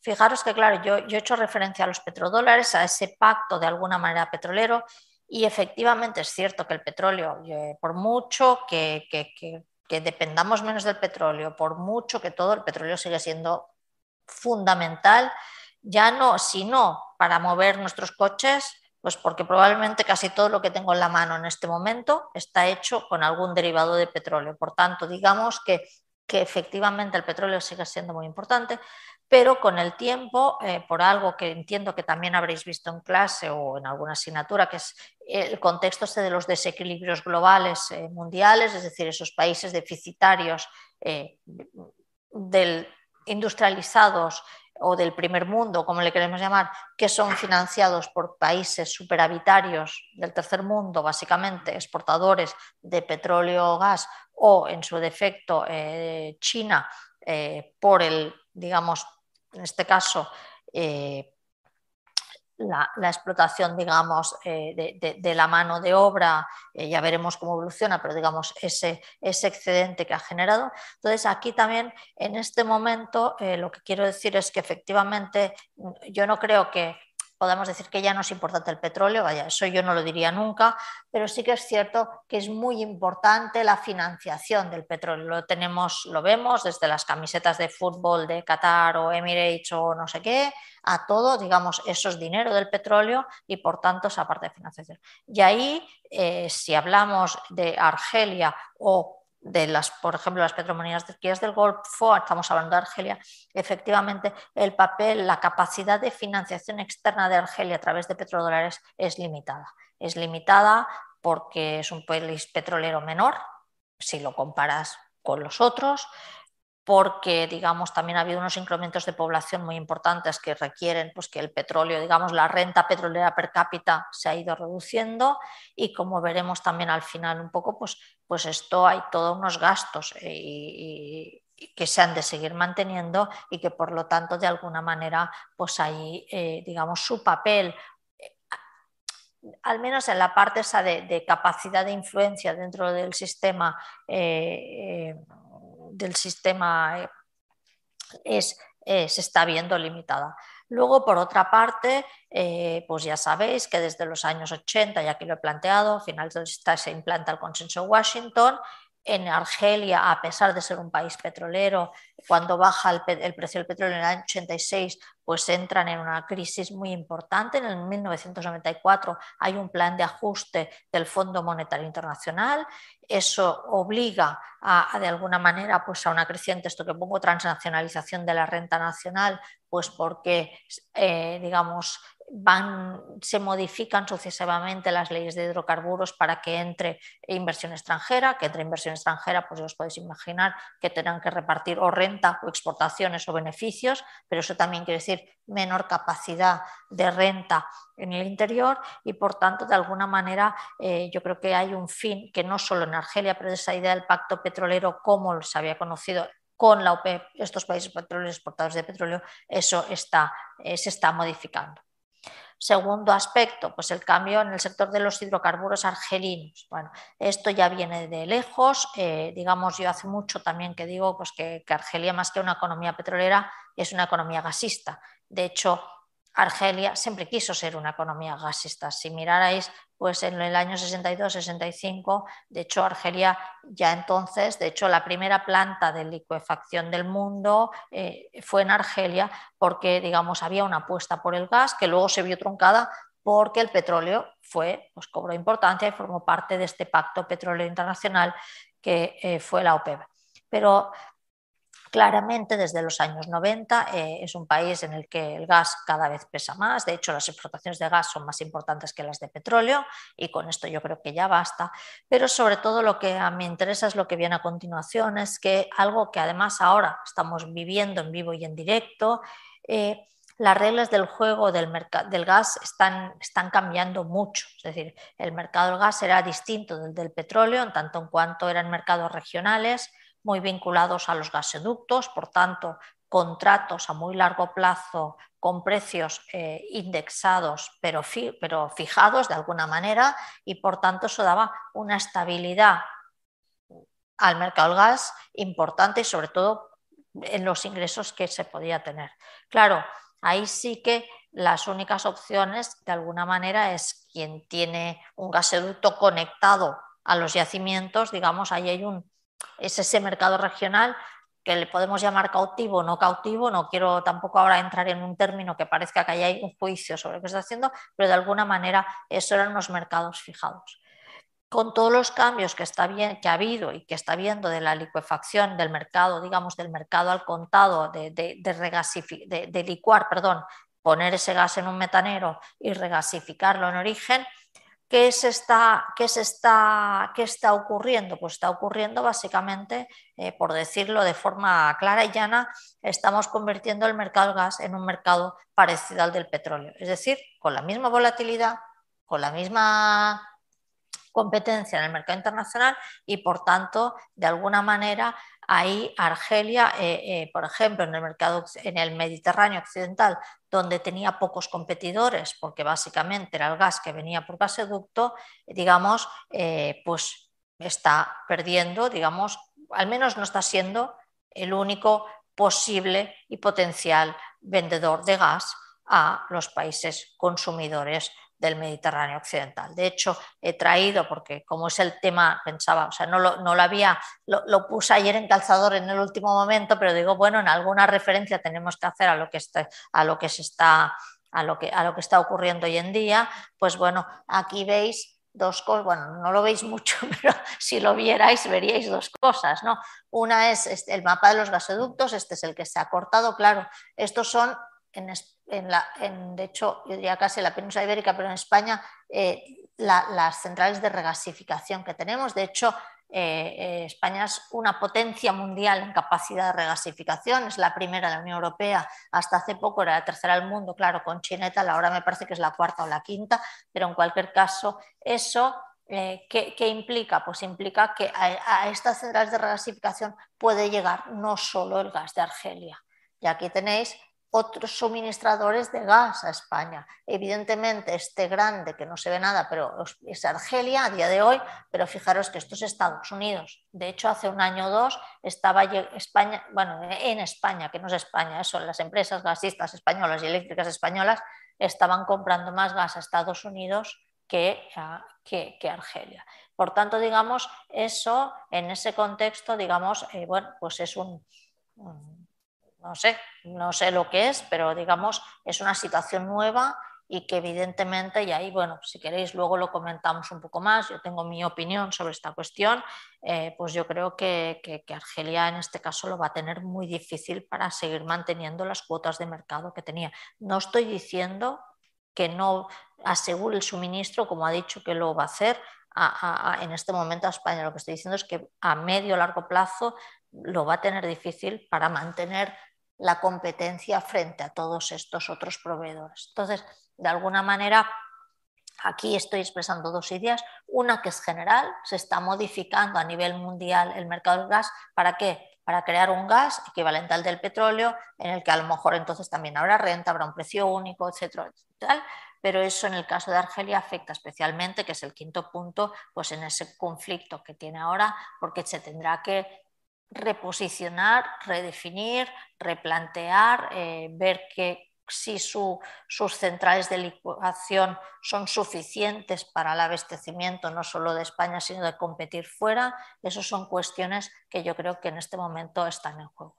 fijaros que, claro, yo, he hecho referencia a los petrodólares, a ese pacto de alguna manera petrolero, y efectivamente es cierto que el petróleo, eh, por mucho que, que, dependamos menos del petróleo, por mucho que todo, el petróleo sigue siendo fundamental, ya no, sino para mover nuestros coches, pues porque probablemente casi todo lo que tengo en la mano en este momento está hecho con algún derivado de petróleo. Por tanto, digamos que que efectivamente el petróleo sigue siendo muy importante, pero con el tiempo, eh, por algo que entiendo que también habréis visto en clase o en alguna asignatura, que es el contexto este de los desequilibrios globales eh, mundiales, es decir, esos países deficitarios eh, del, industrializados o del primer mundo, como le queremos llamar, que son financiados por países superavitarios del tercer mundo, básicamente exportadores de petróleo o gas, o en su defecto China, por el, digamos, en este caso, eh, la, explotación, digamos, eh, de, la mano de obra, eh, ya veremos cómo evoluciona, pero digamos, ese, ese, excedente que ha generado. Entonces, aquí también, en este momento, lo que quiero decir es que efectivamente yo no creo que podemos decir que ya no es importante el petróleo, vaya, eso yo no lo diría nunca, pero sí que es cierto que es muy importante la financiación del petróleo. Lo tenemos, lo vemos desde las camisetas de fútbol de Qatar o Emirates o no sé qué, a todo, digamos, eso es dinero del petróleo y por tanto esa parte de financiación. Y ahí, eh, si hablamos de Argelia o de las, por ejemplo, las petromonedas del Golfo, estamos hablando de Argelia, efectivamente el papel, la capacidad de financiación externa de Argelia a través de petrodólares es limitada. Es limitada porque es un país petrolero menor, si lo comparas con los otros, porque digamos también ha habido unos incrementos de población muy importantes que requieren pues, que el petróleo, digamos la renta petrolera per cápita se ha ido reduciendo y como veremos también al final un poco, pues, pues esto hay todos unos gastos eh, y, que se han de seguir manteniendo y que por lo tanto de alguna manera pues ahí eh, digamos su papel eh, al menos en la parte esa de, capacidad de influencia dentro del sistema del sistema eh, es, eh, se está viendo limitada. Luego, por otra parte, eh, pues ya sabéis que desde los años 80, ya que lo he planteado, a finales de los se implanta el consenso Washington. En Argelia, a pesar de ser un país petrolero, cuando baja el, precio del petróleo en el año 86, pues entran en una crisis muy importante. En el 1994 hay un plan de ajuste del Fondo Monetario Internacional. Eso obliga a, de alguna manera pues a una creciente, esto que pongo, transnacionalización de la renta nacional, pues porque, eh, digamos, van, se modifican sucesivamente las leyes de hidrocarburos para que entre inversión extranjera, que entre inversión extranjera, pues os podéis imaginar que tengan que repartir o renta o exportaciones o beneficios, pero eso también quiere decir menor capacidad de renta en el interior y por tanto de alguna manera eh, yo creo que hay un fin que no solo en Argelia, pero esa idea del pacto petrolero como se había conocido con la OPEP, estos países petroleros exportadores de petróleo, eso está, eh, se está modificando. Segundo aspecto, pues el cambio en el sector de los hidrocarburos argelinos. Bueno, esto ya viene de lejos. Eh, digamos, yo hace mucho también que digo pues que, que Argelia, más que una economía petrolera, es una economía gasista. De hecho, Argelia siempre quiso ser una economía gasista. Si mirarais, pues en el año 62-65, de hecho, Argelia ya entonces, de hecho, la primera planta de liquefacción del mundo eh, fue en Argelia porque, digamos, había una apuesta por el gas que luego se vio truncada porque el petróleo fue, pues cobró importancia y formó parte de este pacto petrolero internacional que eh, fue la OPEP. Pero Claramente, desde los años 90 eh, es un país en el que el gas cada vez pesa más. De hecho, las exportaciones de gas son más importantes que las de petróleo y con esto yo creo que ya basta. Pero sobre todo lo que a mí interesa es lo que viene a continuación, es que algo que además ahora estamos viviendo en vivo y en directo, eh, las reglas del juego del, del gas están, están, cambiando mucho. Es decir, el mercado del gas era distinto del del petróleo en tanto en cuanto eran mercados regionales muy vinculados a los gasoductos, por tanto, contratos a muy largo plazo con precios eh, indexados pero, pero fijados de alguna manera y por tanto eso daba una estabilidad al mercado del gas importante y sobre todo en los ingresos que se podía tener. Claro, ahí sí que las únicas opciones de alguna manera es quien tiene un gasoducto conectado a los yacimientos, digamos, ahí hay un, es ese mercado regional que le podemos llamar cautivo o no cautivo, no quiero tampoco ahora entrar en un término que parezca que hay un juicio sobre lo que está haciendo, pero de alguna manera eso eran los mercados fijados. Con todos los cambios que, está bien, que ha habido y que está habiendo de la liquefacción del mercado, digamos, del mercado al contado, de, de, de, de licuar, perdón, poner ese gas en un metanero y regasificarlo en origen, ¿Qué, está, qué, ¿Qué está ocurriendo? Pues está ocurriendo básicamente, eh, por decirlo de forma clara y llana, estamos convirtiendo el mercado del gas en un mercado parecido al del petróleo. Es decir, con la misma volatilidad, con la misma competencia en el mercado internacional y por tanto, de alguna manera, ahí Argelia, eh, eh, por ejemplo, en el mercado en el Mediterráneo occidental, donde tenía pocos competidores, porque básicamente era el gas que venía por gasoducto, digamos, eh, pues está perdiendo, digamos, al menos no está siendo el único posible y potencial vendedor de gas a los países consumidores del Mediterráneo occidental. De hecho, he traído, porque como es el tema, pensaba, o sea, no lo, no lo había, lo, puse ayer en calzador en el último momento, pero digo, bueno, en alguna referencia tenemos que hacer a lo que, está, a lo que se está, a lo que, a lo que está ocurriendo hoy en día, pues bueno, aquí veis dos cosas, bueno, no lo veis mucho, pero si lo vierais veríais dos cosas, ¿no? Una es este, el mapa de los gasoductos, este es el que se ha cortado, claro, estos son la, de hecho, yo diría casi la península ibérica, pero en España, eh, las centrales de regasificación que tenemos. De hecho, eh, eh, España es una potencia mundial en capacidad de regasificación, es la primera de la Unión Europea, hasta hace poco era la tercera del mundo, claro, con Chineta, ahora me parece que es la cuarta o la quinta, pero en cualquier caso, eso ¿qué, implica? Pues implica que a, a, estas centrales de regasificación puede llegar no solo el gas de Argelia. Y aquí tenéis otros suministradores de gas a España. Evidentemente, este grande, que no se ve nada, pero es Argelia a día de hoy, pero fijaros que esto es Estados Unidos. De hecho, hace un año o dos estaba España, bueno, en España, que no es España, eso, las empresas gasistas españolas y eléctricas españolas estaban comprando más gas a Estados Unidos que, que, Argelia. Por tanto, digamos, eso en ese contexto, digamos, eh, bueno, pues es un no sé, no sé lo que es, pero digamos, es una situación nueva y que evidentemente, y ahí, bueno, si queréis luego lo comentamos un poco más, yo tengo mi opinión sobre esta cuestión, eh, pues yo creo que, que, Argelia en este caso lo va a tener muy difícil para seguir manteniendo las cuotas de mercado que tenía. No estoy diciendo que no asegure el suministro, como ha dicho que lo va a hacer en este momento a España. Lo que estoy diciendo es que a medio largo plazo lo va a tener difícil para mantener la competencia frente a todos estos otros proveedores. Entonces, de alguna manera, aquí estoy expresando dos ideas. Una que es general, se está modificando a nivel mundial el mercado del gas. ¿Para qué? Para crear un gas equivalente al del petróleo, en el que a lo mejor entonces también habrá renta, habrá un precio único, etcétera, etcétera pero eso en el caso de Argelia afecta especialmente, que es el quinto punto, pues en ese conflicto que tiene ahora, porque se tendrá que reposicionar, redefinir, replantear, eh, ver que si sus centrales de licuación son suficientes para el abastecimiento no solo de España, sino de competir fuera. Esas son cuestiones que yo creo que en este momento están en juego.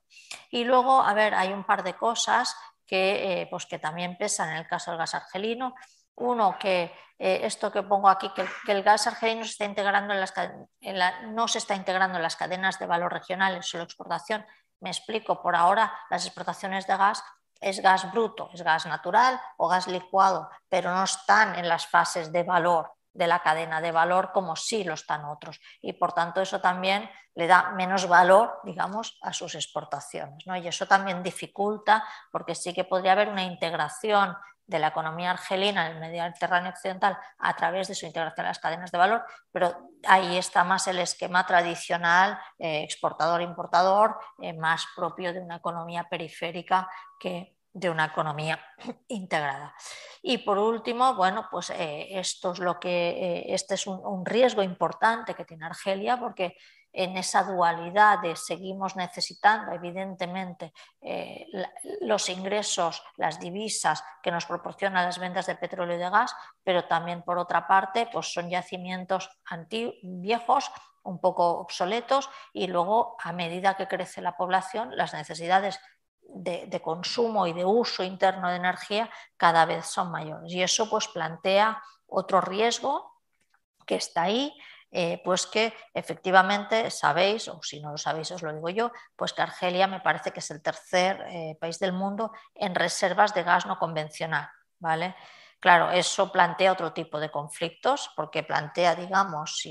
Y luego, a ver, hay un par de cosas que, eh, pues que también pesan en el caso del gas argelino. Uno, que eh, esto que pongo aquí, que, el gas argelino se está integrando en las, no se está integrando en las cadenas de valor regionales, solo exportación. Me explico, por ahora las exportaciones de gas es gas bruto, es gas natural o gas licuado, pero no están en las fases de valor de la cadena de valor como sí lo están otros. Y por tanto eso también le da menos valor, digamos, a sus exportaciones. ¿no? Y eso también dificulta, porque sí que podría haber una integración de la economía argelina en el Mediterráneo occidental a través de su integración en las cadenas de valor, pero ahí está más el esquema tradicional eh, exportador-importador, eh, más propio de una economía periférica que de una economía integrada. Y por último, bueno, pues eh, esto es lo que este es un riesgo importante que tiene Argelia porque en esa dualidad de seguimos necesitando, evidentemente, eh, los ingresos, las divisas que nos proporcionan las ventas de petróleo y de gas, pero también, por otra parte, pues son yacimientos viejos, un poco obsoletos, y luego, a medida que crece la población, las necesidades de, de, consumo y de uso interno de energía cada vez son mayores. Y eso pues plantea otro riesgo que está ahí, eh, pues que efectivamente sabéis, o si no lo sabéis os lo digo yo, pues que Argelia me parece que es el tercer eh, país del mundo en reservas de gas no convencional. ¿vale? Claro, eso plantea otro tipo de conflictos, porque plantea, digamos,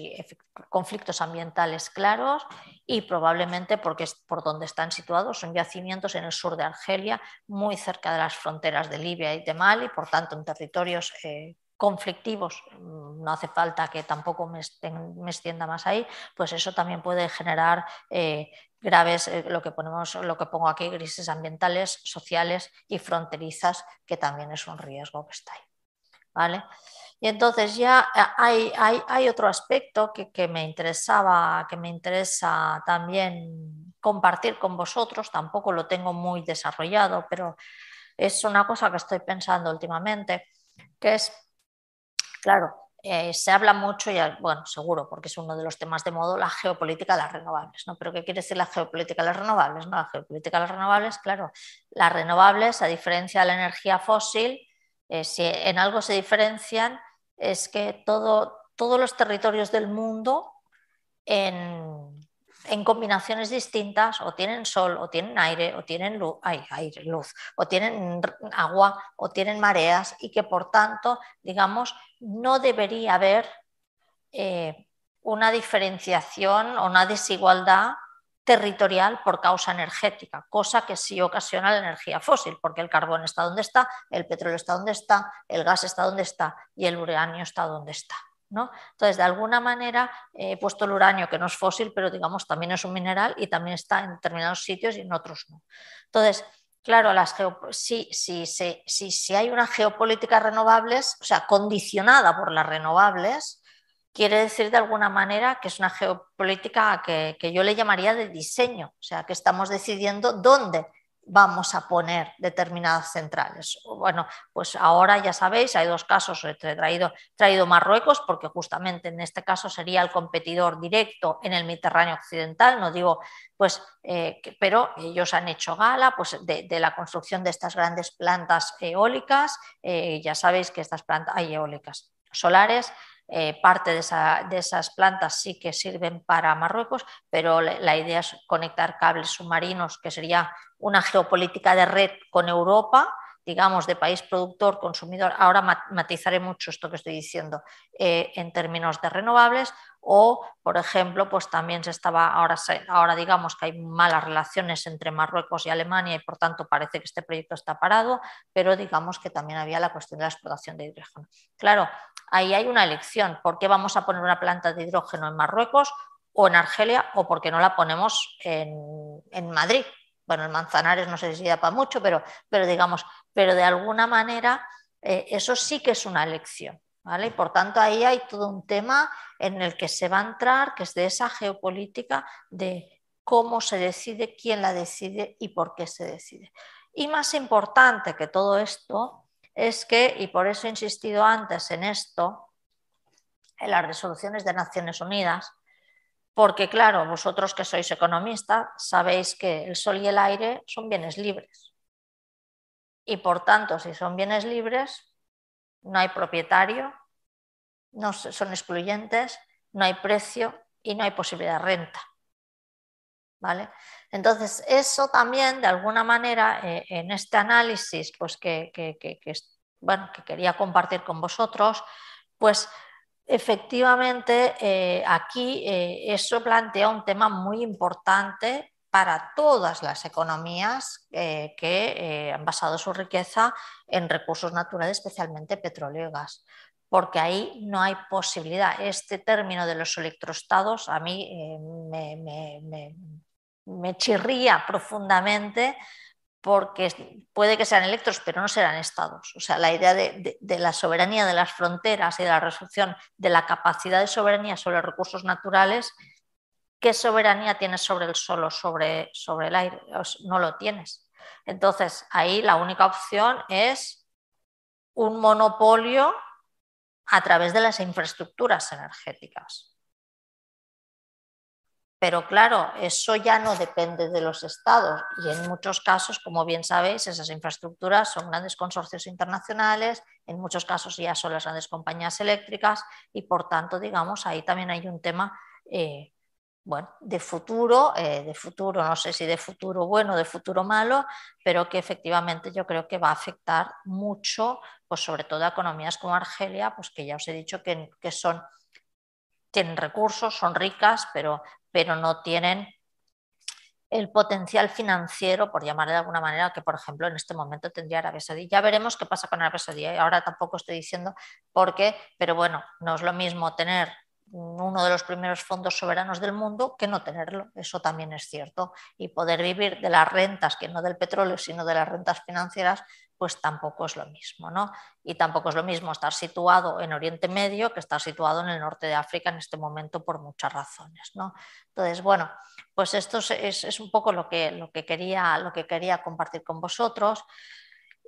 conflictos ambientales claros y probablemente porque por donde están situados son yacimientos en el sur de Argelia, muy cerca de las fronteras de Libia y de Mali, por tanto en territorios eh, conflictivos, mm, no hace falta que tampoco me, extienda más ahí, pues eso también puede generar eh, graves, eh, lo, que ponemos, lo que pongo aquí, crisis ambientales, sociales y fronterizas, que también es un riesgo que está ahí. ¿Vale? Y entonces ya eh, hay, hay, otro aspecto que, que, me interesaba, que me interesa también compartir con vosotros, tampoco lo tengo muy desarrollado, pero es una cosa que estoy pensando últimamente, que es Claro, eh, se habla mucho, y bueno, seguro, porque es uno de los temas de modo, la geopolítica de las renovables. ¿no? ¿Pero qué quiere decir la geopolítica de las renovables? ¿no? La geopolítica de las renovables, claro, las renovables, a diferencia de la energía fósil, eh, si en algo se diferencian, es que todo, todos los territorios del mundo en, en combinaciones distintas o tienen sol o tienen aire o tienen luz, aire, luz o tienen agua o tienen mareas y que por tanto, digamos, no debería haber eh, una diferenciación o una desigualdad territorial por causa energética, cosa que sí ocasiona la energía fósil, porque el carbón está donde está, el petróleo está donde está, el gas está donde está y el uranio está donde está. Entonces, de alguna manera, he puesto el uranio, que no es fósil, pero digamos también es un mineral y también está en determinados sitios y en otros no. Entonces, claro, las si, si, hay una geopolítica renovables, o sea, condicionada por las renovables, quiere decir de alguna manera que es una geopolítica que, que yo le llamaría de diseño, o sea, que estamos decidiendo dónde vamos a poner determinadas centrales. Bueno, pues ahora ya sabéis, hay dos casos, he traído, traído Marruecos porque justamente en este caso sería el competidor directo en el Mediterráneo occidental, no digo, pues, eh, pero ellos han hecho gala pues, de, la construcción de estas grandes plantas eólicas, eh, ya sabéis que estas plantas, hay eólicas solares, eh, parte de, esas plantas sí que sirven para Marruecos, pero la idea es conectar cables submarinos, que sería una geopolítica de red con Europa digamos, de país productor, consumidor, ahora matizaré mucho esto que estoy diciendo, eh, en términos de renovables, o, por ejemplo, pues también se estaba, ahora, ahora digamos que hay malas relaciones entre Marruecos y Alemania y por tanto parece que este proyecto está parado, pero digamos que también había la cuestión de la explotación de hidrógeno. Claro, ahí hay una elección, ¿por qué vamos a poner una planta de hidrógeno en Marruecos o en Argelia o por qué no la ponemos en, Madrid? Bueno, en Manzanares no sé si para mucho, pero, pero digamos, pero de alguna manera eh, eso sí que es una elección. Y por tanto ahí hay todo un tema en el que se va a entrar, que es de esa geopolítica de cómo se decide, quién la decide y por qué se decide. Y más importante que todo esto es que, y por eso he insistido antes en esto, en las resoluciones de Naciones Unidas, porque claro, vosotros que sois economistas sabéis que el sol y el aire son bienes libres. Y por tanto, si son bienes libres, no hay propietario, no son excluyentes, no hay precio y no hay posibilidad de renta. ¿Vale? Entonces, eso también, de alguna manera, eh, en este análisis pues, que, bueno, que quería compartir con vosotros, pues efectivamente eh, aquí eh, eso plantea un tema muy importante para todas las economías eh, que han basado su riqueza en recursos naturales, especialmente petróleo y gas, porque ahí no hay posibilidad. Este término de los electroestados a mí me, chirría profundamente porque puede que sean electros, pero no serán estados. O sea, la idea de, la soberanía de las fronteras y de la resolución de la capacidad de soberanía sobre recursos naturales ¿qué soberanía tienes sobre el suelo, sobre, sobre el aire? No lo tienes. Entonces, ahí la única opción es un monopolio a través de las infraestructuras energéticas. Pero claro, eso ya no depende de los estados. Y en muchos casos, como bien sabéis, esas infraestructuras son grandes consorcios internacionales, en muchos casos ya son las grandes compañías eléctricas y por tanto, digamos, ahí también hay un tema eh, bueno, de futuro, eh, de futuro, no sé si de futuro bueno o de futuro malo, pero que efectivamente yo creo que va a afectar mucho, pues sobre todo a economías como Argelia, pues que ya os he dicho que, son, tienen recursos, son ricas, pero, pero no tienen el potencial financiero, por llamarle de alguna manera, que por ejemplo en este momento tendría Arabia Saudí. Ya veremos qué pasa con Arabia Saudí. Ahora tampoco estoy diciendo por qué, pero bueno, no es lo mismo tener uno de los primeros fondos soberanos del mundo que no tenerlo. Eso también es cierto. Y poder vivir de las rentas, que no del petróleo, sino de las rentas financieras, pues tampoco es lo mismo. ¿no? Y tampoco es lo mismo estar situado en Oriente Medio que estar situado en el norte de África en este momento por muchas razones. ¿no? Entonces, bueno, pues esto es, un poco lo que, lo, que quería, lo que quería compartir con vosotros.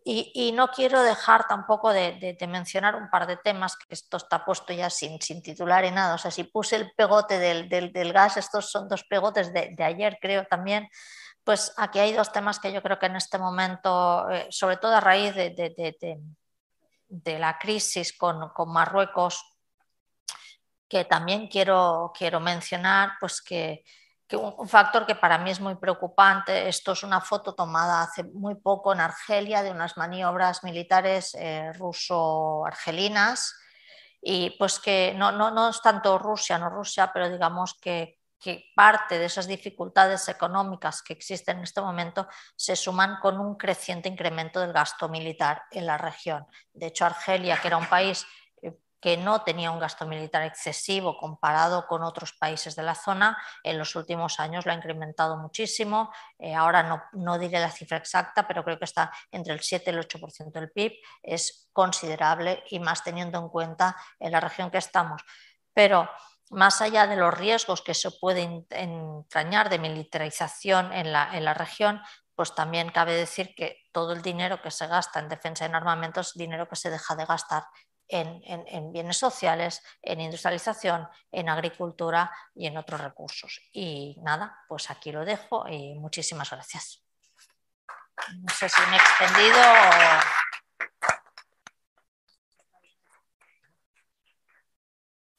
Y, no quiero dejar tampoco de, mencionar un par de temas, que esto está puesto ya sin, sin titular y nada. O sea, si puse el pegote del, del, gas, estos son dos pegotes de, ayer, creo también. Pues aquí hay dos temas que yo creo que en este momento, eh, sobre todo a raíz de, la crisis con, con, Marruecos, que también quiero, quiero mencionar, pues que que un, factor que para mí es muy preocupante, esto es una foto tomada hace muy poco en Argelia de unas maniobras militares eh, ruso-argelinas y pues que no, no, no, es tanto Rusia, no Rusia, pero digamos que, que parte de esas dificultades económicas que existen en este momento se suman con un creciente incremento del gasto militar en la región. De hecho, Argelia, que era un país que no tenía un gasto militar excesivo comparado con otros países de la zona. En los últimos años lo ha incrementado muchísimo. Eh, ahora no, no, diré la cifra exacta, pero creo que está entre el 7 y el 8% del PIB. Es considerable y más teniendo en cuenta en la región que estamos. Pero más allá de los riesgos que se puede entrañar de militarización en la, en la región, pues también cabe decir que todo el dinero que se gasta en defensa y en armamentos es dinero que se deja de gastar en, bienes sociales, en industrialización, en agricultura y en otros recursos. Y nada, pues aquí lo dejo y muchísimas gracias. No sé si me he extendido.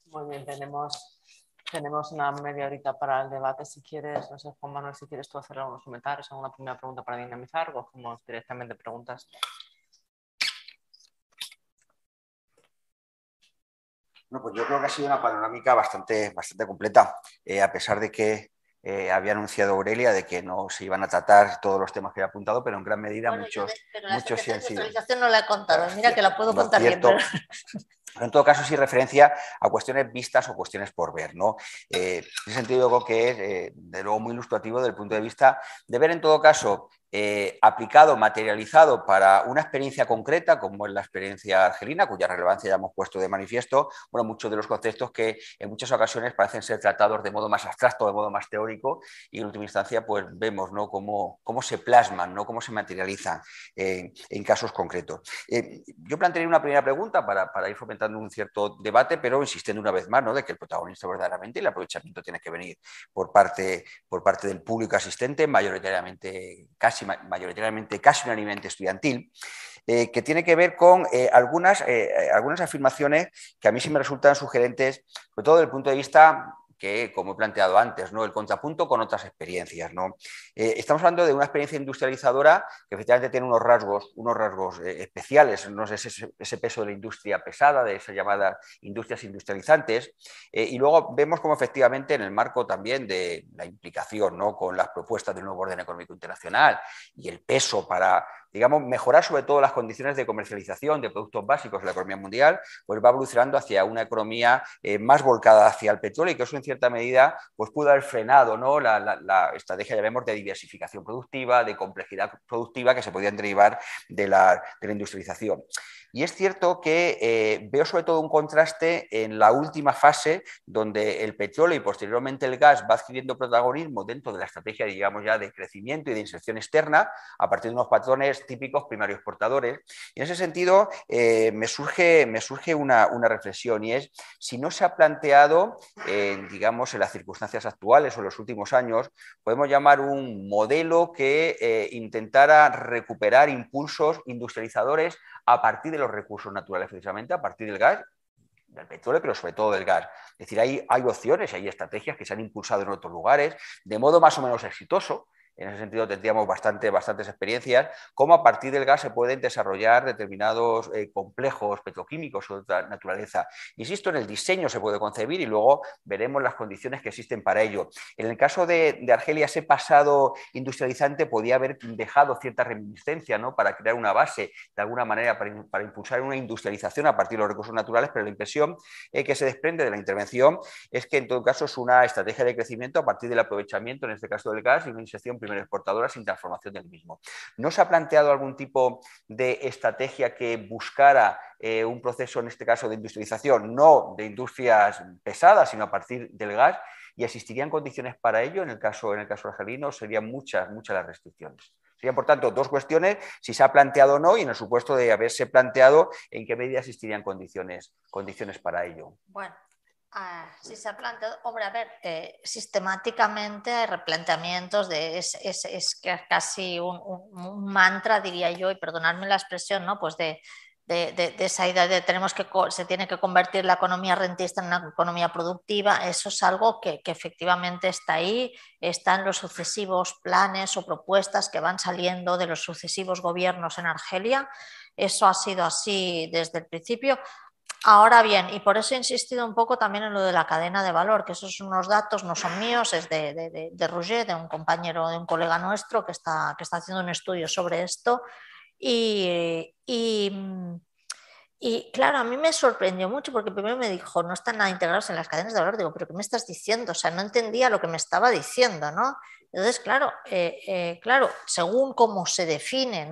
Muy bien, tenemos, tenemos una media horita para el debate. Si quieres, no sé, Juan Manuel, si quieres tú hacer algunos comentarios, alguna primera pregunta para dinamizar o como directamente preguntas. Bueno, pues yo creo que ha sido una panorámica bastante, bastante completa, eh, a pesar de que eh, había anunciado Aurelia de que no se iban a tratar todos los temas que había apuntado, pero en gran medida muchos, muchos sí han sido. no la he contado, mira que la puedo contar bien. Pero... en todo caso, sí referencia a cuestiones vistas o cuestiones por ver. ¿no? Eh, en ese sentido, creo que es, eh, de luego, muy ilustrativo desde el punto de vista de ver, en todo caso, eh, aplicado, materializado para una experiencia concreta, como es la experiencia argelina, cuya relevancia ya hemos puesto de manifiesto, bueno, muchos de los conceptos que en muchas ocasiones parecen ser tratados de modo más abstracto, de modo más teórico, y en última instancia, pues vemos ¿no? cómo, cómo se plasman, ¿no? cómo se materializan en casos concretos. Eh, yo plantearía una primera pregunta para, para, ir fomentando un cierto debate, pero insistiendo una vez más ¿no? de que el protagonista verdaderamente y el aprovechamiento tiene que venir por parte, por parte del público asistente, mayoritariamente casi mayoritariamente, casi unánimemente estudiantil, eh, que tiene que ver con eh, algunas, eh, algunas afirmaciones que a mí sí me resultan sugerentes, sobre todo desde el punto de vista que, como he planteado antes, ¿no? el contrapunto con otras experiencias. ¿no? Eh, estamos hablando de una experiencia industrializadora que efectivamente tiene unos rasgos, unos rasgos eh, especiales, ¿no? ese, ese, peso de la industria pesada, de esas llamadas industrias industrializantes, eh, y luego vemos como efectivamente en el marco también de la implicación ¿no? con las propuestas del nuevo orden económico internacional y el peso para digamos, mejorar sobre todo las condiciones de comercialización de productos básicos de la economía mundial, pues va evolucionando hacia una economía eh, más volcada hacia el petróleo y que eso en cierta medida pues pudo haber frenado ¿no? la, estrategia, de diversificación productiva, de complejidad productiva que se podían derivar de la, de la industrialización. Y es cierto que eh, veo sobre todo un contraste en la última fase, donde el petróleo y posteriormente el gas va adquiriendo protagonismo dentro de la estrategia, digamos ya, de crecimiento y de inserción externa, a partir de unos patrones típicos primarios exportadores. Y en ese sentido, eh, me surge, me surge una, reflexión y es si no se ha planteado, digamos, en las circunstancias actuales o en los últimos años, podemos llamar un modelo que eh, intentara recuperar impulsos industrializadores a partir de los recursos naturales, precisamente a partir del gas, del petróleo, pero sobre todo del gas. Es decir, hay, hay opciones, hay estrategias que se han impulsado en otros lugares de modo más o menos exitoso, en ese sentido tendríamos bastante, bastantes experiencias, cómo a partir del gas se pueden desarrollar determinados eh, complejos petroquímicos de otra naturaleza. Insisto, en el diseño se puede concebir y luego veremos las condiciones que existen para ello. En el caso de, Argelia, ese pasado industrializante podía haber dejado cierta reminiscencia ¿no? para crear una base, de alguna manera, para, impulsar una industrialización a partir de los recursos naturales, pero la impresión eh, que se desprende de la intervención es que en todo caso es una estrategia de crecimiento a partir del aprovechamiento, en este caso del gas, y una inserción exportadora sin transformación del mismo. ¿No se ha planteado algún tipo de estrategia que buscara eh, un proceso, en este caso, de industrialización, no de industrias pesadas, sino a partir del gas? ¿Y existirían condiciones para ello? En el caso, en el caso argelino, serían muchas, muchas las restricciones. Serían, por tanto, dos cuestiones, si se ha planteado o no, y en el supuesto de haberse planteado, en qué medida existirían condiciones, condiciones para ello. Bueno, Ah, sí, se ha planteado, hombre, a ver, eh, sistemáticamente hay replanteamientos de, es, es, es casi un, un, mantra, diría yo, y perdonadme la expresión, ¿no? Pues de, de, de, esa idea de tenemos que se tiene que convertir la economía rentista en una economía productiva, eso es algo que, que efectivamente está ahí, están los sucesivos planes o propuestas que van saliendo de los sucesivos gobiernos en Argelia. Eso ha sido así desde el principio. Ahora bien, y por eso he insistido un poco también en lo de la cadena de valor, que esos unos datos no son míos, es de, de, de Roger, de un compañero, de un colega nuestro que está, que está haciendo un estudio sobre esto. Y, y, y, claro, a mí me sorprendió mucho porque primero me dijo, no están nada integrados en las cadenas de valor. Digo, pero ¿qué me estás diciendo? O sea, no entendía lo que me estaba diciendo, ¿no? Entonces, claro, eh, eh, claro, según cómo se define,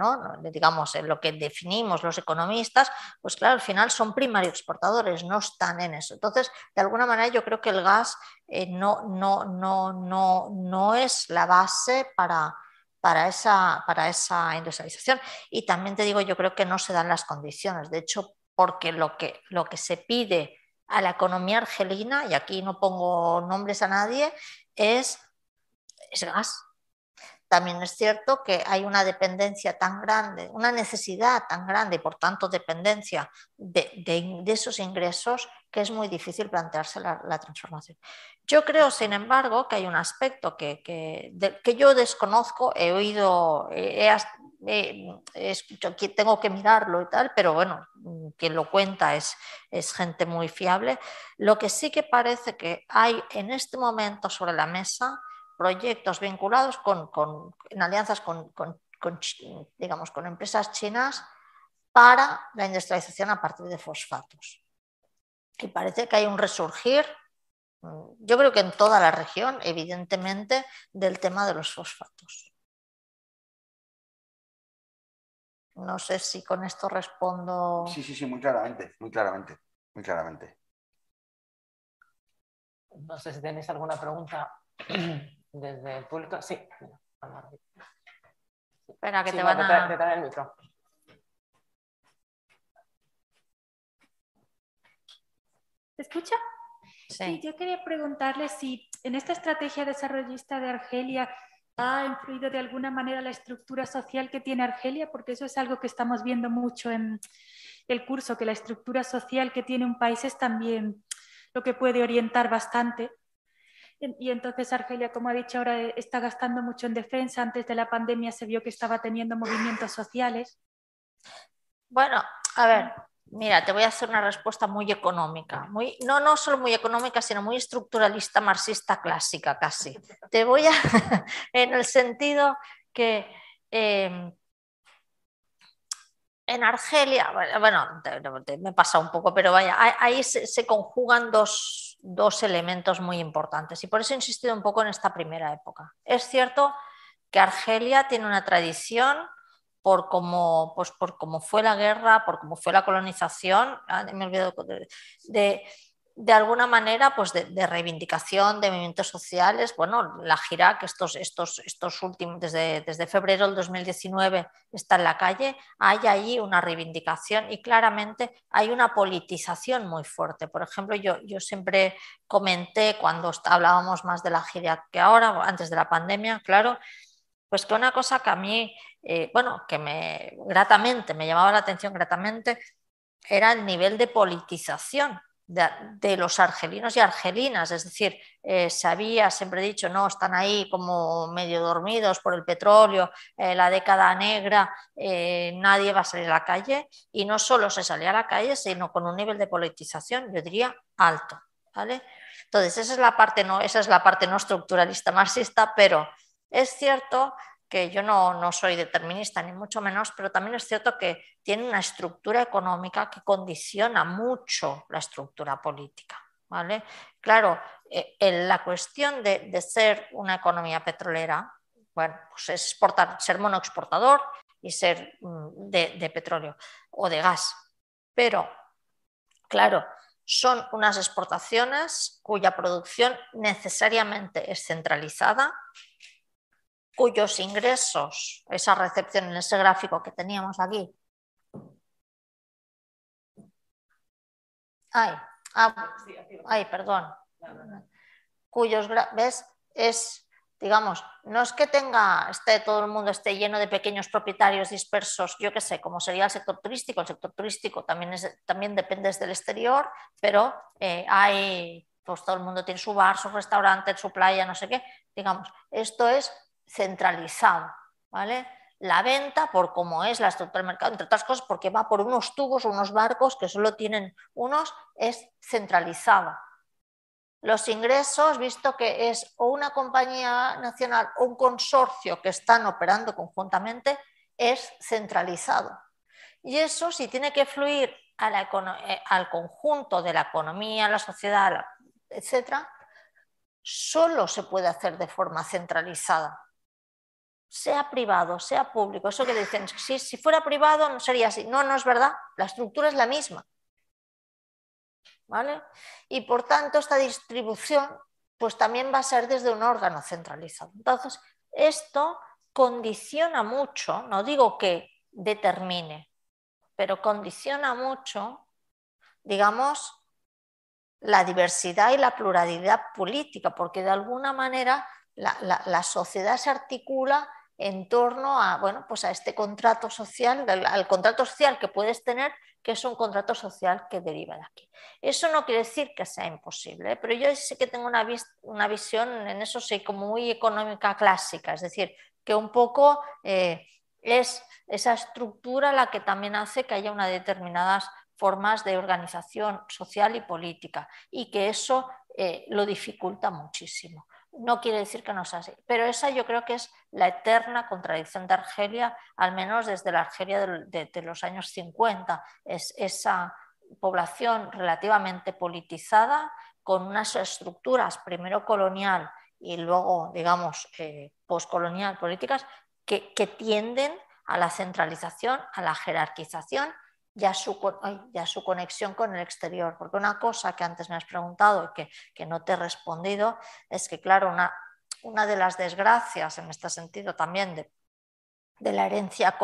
digamos, en lo que definimos los economistas, pues claro, al final son primarios exportadores, no están en eso. Entonces, de alguna manera yo creo que el gas eh, no, no, no, no, no es la base para, para esa, para esa industrialización. Y también te digo, yo creo que no se dan las condiciones. De hecho, porque lo que, lo que se pide a la economía argelina, y aquí no pongo nombres a nadie, es es gas. También es cierto que hay una dependencia tan grande, una necesidad tan grande y por tanto dependencia de, esos ingresos que es muy difícil plantearse la, transformación. Yo creo, sin embargo, que hay un aspecto que, que, yo desconozco, he oído, he, eh, tengo que mirarlo y tal, pero bueno, quien lo cuenta es, es gente muy fiable. Lo que sí que parece que hay en este momento sobre la mesa proyectos vinculados con, con en alianzas con, con, digamos, con empresas chinas para la industrialización a partir de fosfatos. Y parece que hay un resurgir, mm, yo creo que en toda la región, evidentemente, del tema de los fosfatos. No sé si con esto respondo. Sí, sí, sí, muy claramente, muy claramente, muy claramente. No sé si tenéis alguna pregunta desde el público. Sí. Espera, que te van a... Te, el micro. ¿Se escucha? Sí. Yo quería preguntarle si en esta estrategia desarrollista de Argelia ha influido de alguna manera la estructura social que tiene Argelia, porque eso es algo que estamos viendo mucho en el curso, que la estructura social que tiene un país es también lo que puede orientar bastante. Y entonces Argelia, como ha dicho ahora, está gastando mucho en defensa. Antes de la pandemia se vio que estaba teniendo movimientos sociales. Bueno, a ver, Mira, te voy a hacer una respuesta muy económica, muy, no, no solo muy económica, sino muy estructuralista, marxista clásica casi. Te voy a, en el sentido que em, en Argelia, bueno, me pasa un poco, pero vaya, ahí se, conjugan dos, dos elementos muy importantes y por eso he insistido un poco en esta primera época. Es cierto que Argelia tiene una tradición por cómo, pues por cómo fue la guerra, por cómo fue la colonización, ah, me de, de, alguna manera pues de, reivindicación de movimientos sociales. Bueno, la gira que estos, estos, estos últimos, desde, desde febrero del 2019 está en la calle, hay ahí una reivindicación y claramente hay una politización muy fuerte. Por ejemplo, yo, yo siempre comenté cuando hablábamos más de la gira que ahora, antes de la pandemia, claro, pues que una cosa que a mí, eh, bueno, que me gratamente, me llamaba la atención gratamente, era el nivel de politización de, los argelinos y argelinas, es decir, eh, se había siempre dicho, no, están ahí como medio dormidos por el petróleo, eh, la década negra, nadie va a salir a la calle, y no solo se salía a la calle, sino con un nivel de politización, yo diría, alto. ¿vale? Entonces, esa es la parte no, esa es la parte no estructuralista marxista, pero es cierto que yo no, soy determinista, ni mucho menos, pero también es cierto que tiene una estructura económica que condiciona mucho la estructura política. ¿vale? Claro, eh, en la cuestión de, ser una economía petrolera, bueno, pues es exportar, ser monoexportador y ser mm, de petróleo o de gas. Pero, claro, son unas exportaciones cuya producción necesariamente es centralizada, cuyos ingresos, esa recepción en ese gráfico que teníamos aquí, ay, ah, ay perdón, cuyos, ¿ves? Es, digamos, no es que tenga, esté todo el mundo esté lleno de pequeños propietarios dispersos, yo qué sé, como sería el sector turístico, el sector turístico también, es, también depende del exterior, pero eh, hay, pues todo el mundo tiene su bar, su restaurante, su playa, no sé qué, digamos, esto es centralizado, ¿vale? La venta, por cómo es la estructura del mercado, entre otras cosas, porque va por unos tubos unos barcos que solo tienen unos, es centralizado. Los ingresos, visto que es o una compañía nacional o un consorcio que están operando conjuntamente, es centralizado. Y eso, si tiene que fluir eh, al conjunto de la economía, la sociedad, etcétera, solo se puede hacer de forma centralizada sea privado, sea público. Eso que dicen, si, si fuera privado no sería así. No, no es verdad. La estructura es la misma. ¿Vale? Y por tanto, esta distribución pues también va a ser desde un órgano centralizado. Entonces, esto condiciona mucho, no digo que determine, pero condiciona mucho, digamos, la diversidad y la pluralidad política, porque de alguna manera la sociedad se articula en torno a, bueno, pues a este contrato social, al, contrato social que puedes tener, que es un contrato social que deriva de aquí. Eso no quiere decir que sea imposible, ¿eh? pero yo sí que tengo una, visión en eso, sí, como muy económica clásica, es decir, que un poco eh, es esa estructura la que también hace que haya unas determinadas formas de organización social y política y que eso eh, lo dificulta muchísimo. No quiere decir que no sea así, pero esa yo creo que es la eterna contradicción de Argelia, al menos desde la Argelia de, los años 50. Es esa población relativamente politizada, con unas estructuras, primero colonial y luego, digamos, eh, políticas, que, que tienden a la centralización, a la jerarquización y a, su, su, conexión con el exterior. Porque una cosa que antes me has preguntado y que, que no te he respondido es que, claro, una, una, de las desgracias en este sentido también de, de la herencia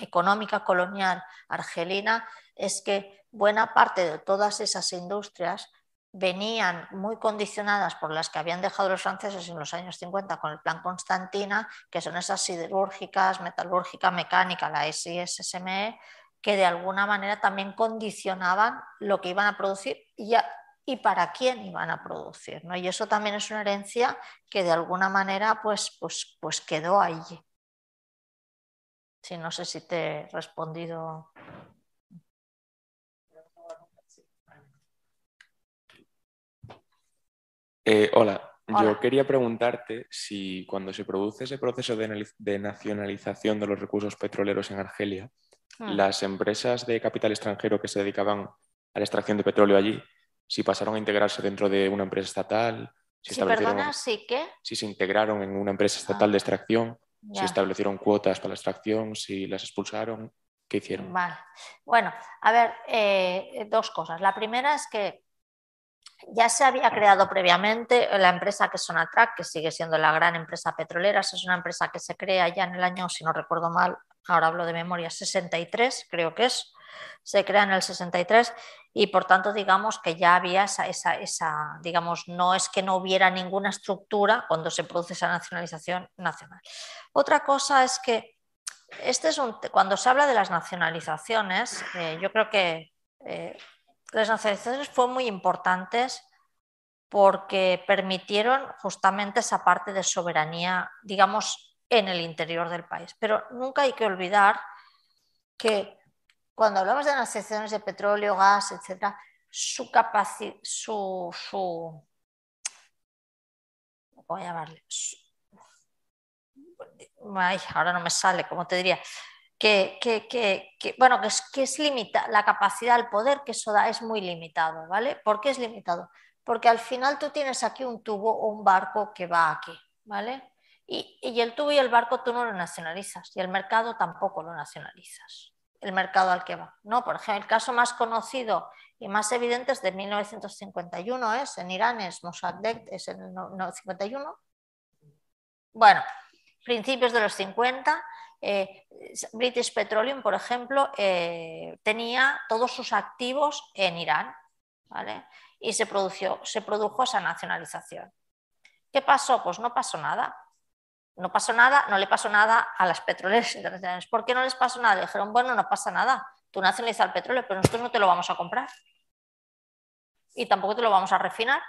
económica colonial argelina es que buena parte de todas esas industrias venían muy condicionadas por las que habían dejado los franceses en los años 50 con el plan Constantina, que son esas siderúrgicas, metalúrgica, mecánica, la SISME, que de alguna manera también condicionaban lo que iban a producir y, y para quién iban a producir. ¿no? Y eso también es una herencia que de alguna manera pues, pues, pues quedó allí. Sí, no sé si te he respondido. Eh, hola. yo quería preguntarte si cuando se produce ese proceso de, nacionalización de los recursos petroleros en Argelia, hmm. las empresas de capital extranjero que se dedicaban a la extracción de petróleo allí, si pasaron a integrarse dentro de una empresa estatal, si, perdona, ¿sí qué? si se integraron en una empresa estatal de ah, extracción, si establecieron cuotas para la extracción, si las expulsaron, ¿qué hicieron? Vale. Bueno, a ver, eh, dos cosas. La primera es que ya se había creado previamente la empresa que es Sonatrach, que sigue siendo la gran empresa petrolera. Es una empresa que se crea ya en el año, si no recuerdo mal, ahora hablo de memoria, 63, creo que es. Se crea en el 63 y por tanto digamos que ya había esa, digamos, no es que no hubiera ninguna estructura cuando se produce esa nacionalización nacional. Otra cosa es que este es un, cuando se habla de las nacionalizaciones, eh, yo creo que eh, las nacionalizaciones fueron muy importantes porque permitieron justamente esa parte de soberanía, digamos, en el interior del país. Pero nunca hay que olvidar que cuando hablamos de nacionalizaciones de petróleo, gas, etc., su capacidad, su, su, a llamarle, ahora no me sale, como te diría, que, bueno, que es, que limita, la capacidad, el poder que eso da es muy limitado, ¿vale? ¿Por qué es limitado? Porque al final tú tienes aquí un tubo o un barco que va aquí, ¿vale? Y, y el tubo y el barco tú no lo nacionalizas y el mercado tampoco lo nacionalizas, el mercado al que va, ¿no? Por ejemplo, el caso más conocido y más evidente es de 1951, es en Irán, es Mossadegh, es en el 51. Bueno, principios de los 50 eh, British Petroleum, por ejemplo, eh, tenía todos sus activos en Irán y se, se produjo esa nacionalización. ¿Qué pasó? Pues no pasó nada. No pasó nada, no le pasó nada a las petroleras internacionales. ¿Por qué no les pasó nada? Le dijeron, bueno, no pasa nada, tú nacionalizas el petróleo, pero nosotros no te lo vamos a comprar. Y tampoco te lo vamos a refinar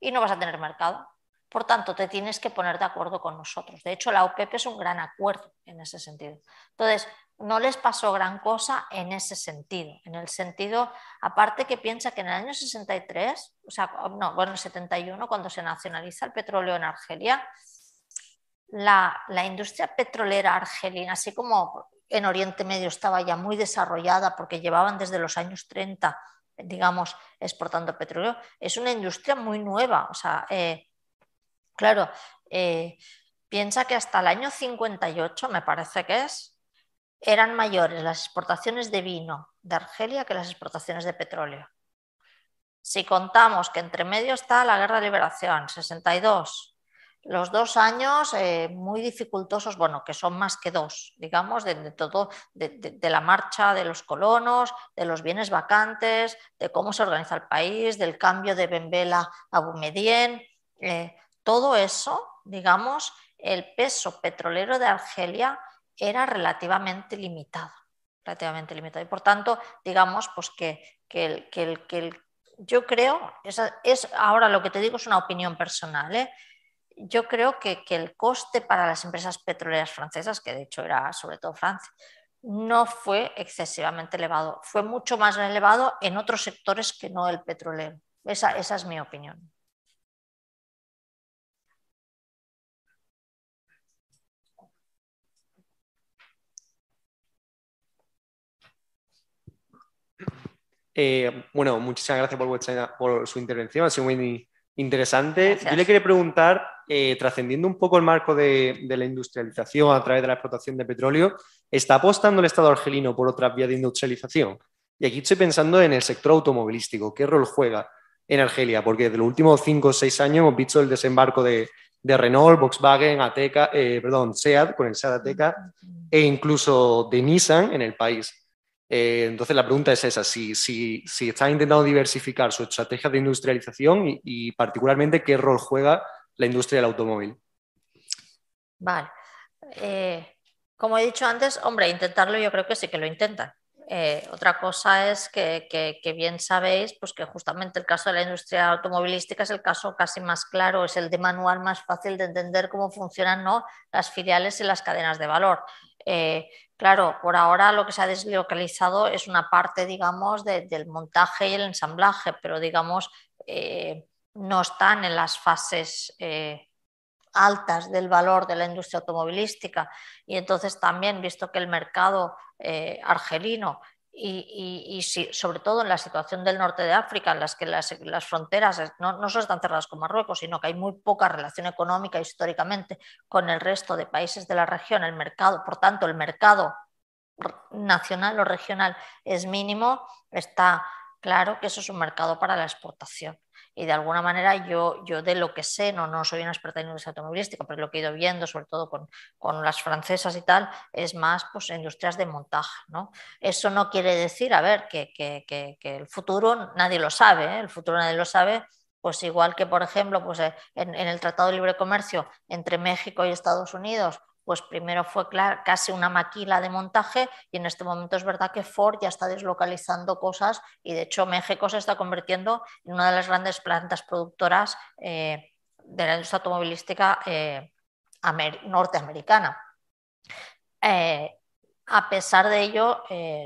y no vas a tener mercado. Por tanto, te tienes que poner de acuerdo con nosotros. De hecho, la OPEP es un gran acuerdo en ese sentido. Entonces, no les pasó gran cosa en ese sentido. En el sentido, aparte que piensa que en el año 63, o sea, no, bueno, 71, cuando se nacionaliza el petróleo en Argelia, la, la industria petrolera argelina, así como en Oriente Medio estaba ya muy desarrollada porque llevaban desde los años 30 digamos, exportando petróleo, es una industria muy nueva. O sea, eh, Claro, eh, piensa que hasta el año 58, me parece que es, eran mayores las exportaciones de vino de Argelia que las exportaciones de petróleo. Si contamos que entre medio está la Guerra de Liberación, 62, los dos años eh, muy dificultosos, bueno, que son más que dos, digamos, de, todo, de, la marcha de los colonos, de los bienes vacantes, de cómo se organiza el país, del cambio de Benbela a Boumedien. Eh, todo eso, digamos, el peso petrolero de Argelia era relativamente limitado, relativamente limitado. Y por tanto, digamos, pues que, que, que, yo creo, es, ahora lo que te digo es una opinión personal, ¿eh? yo creo que, que, el coste para las empresas petroleras francesas, que de hecho era sobre todo Francia, no fue excesivamente elevado, fue mucho más elevado en otros sectores que no el petrolero. Esa, esa es mi opinión. Eh, bueno, muchísimas gracias por, por, su intervención, ha sido muy interesante. Yo le quería preguntar, eh, trascendiendo un poco el marco de, la industrialización a través de la explotación de petróleo, ¿está apostando el Estado argelino por otras vías de industrialización? Y aquí estoy pensando en el sector automovilístico, ¿qué rol juega en Argelia? Porque desde los últimos cinco o seis años hemos visto el desembarco de, Renault, Volkswagen, Ateca, eh, perdón, SEAT, con el SEAT Ateca, e incluso de Nissan en el país. Eh, entonces la pregunta es esa, si, si, si, está intentando diversificar su estrategia de industrialización y, particularmente qué rol juega la industria del automóvil. Vale. Eh, como he dicho antes, hombre, intentarlo yo creo que sí que lo intentan. Eh, otra cosa es que, bien sabéis pues que justamente el caso de la industria automovilística es el caso casi más claro, es el de manual más fácil de entender cómo funcionan ¿no? las filiales y las cadenas de valor. Claro, por ahora lo que se ha deslocalizado es una parte, digamos, del montaje y el ensamblaje, pero digamos, eh, no están en las fases eh, altas del valor de la industria automovilística. Y entonces también, visto que el mercado eh, argelino y, sobre todo en la situación del norte de África, en las que las, fronteras no, no, solo están cerradas con Marruecos, sino que hay muy poca relación económica históricamente con el resto de países de la región, el mercado, por tanto, el mercado nacional o regional es mínimo, está claro que eso es un mercado para la exportación y de alguna manera yo, yo de lo que sé, no, no soy una experta en industria automovilística, pero lo que he ido viendo, sobre todo con, con las francesas y tal, es más pues, industrias de montaje. ¿no? Eso no quiere decir, a ver, que, que, que, el futuro nadie lo sabe, ¿eh? el futuro nadie lo sabe, pues igual que, por ejemplo, pues eh, en, en, el Tratado de Libre Comercio entre México y Estados Unidos, pues primero fue casi una maquila de montaje y en este momento es verdad que Ford ya está deslocalizando cosas y de hecho México se está convirtiendo en una de las grandes plantas productoras eh, de la industria automovilística eh, norteamericana. Eh, a pesar de ello,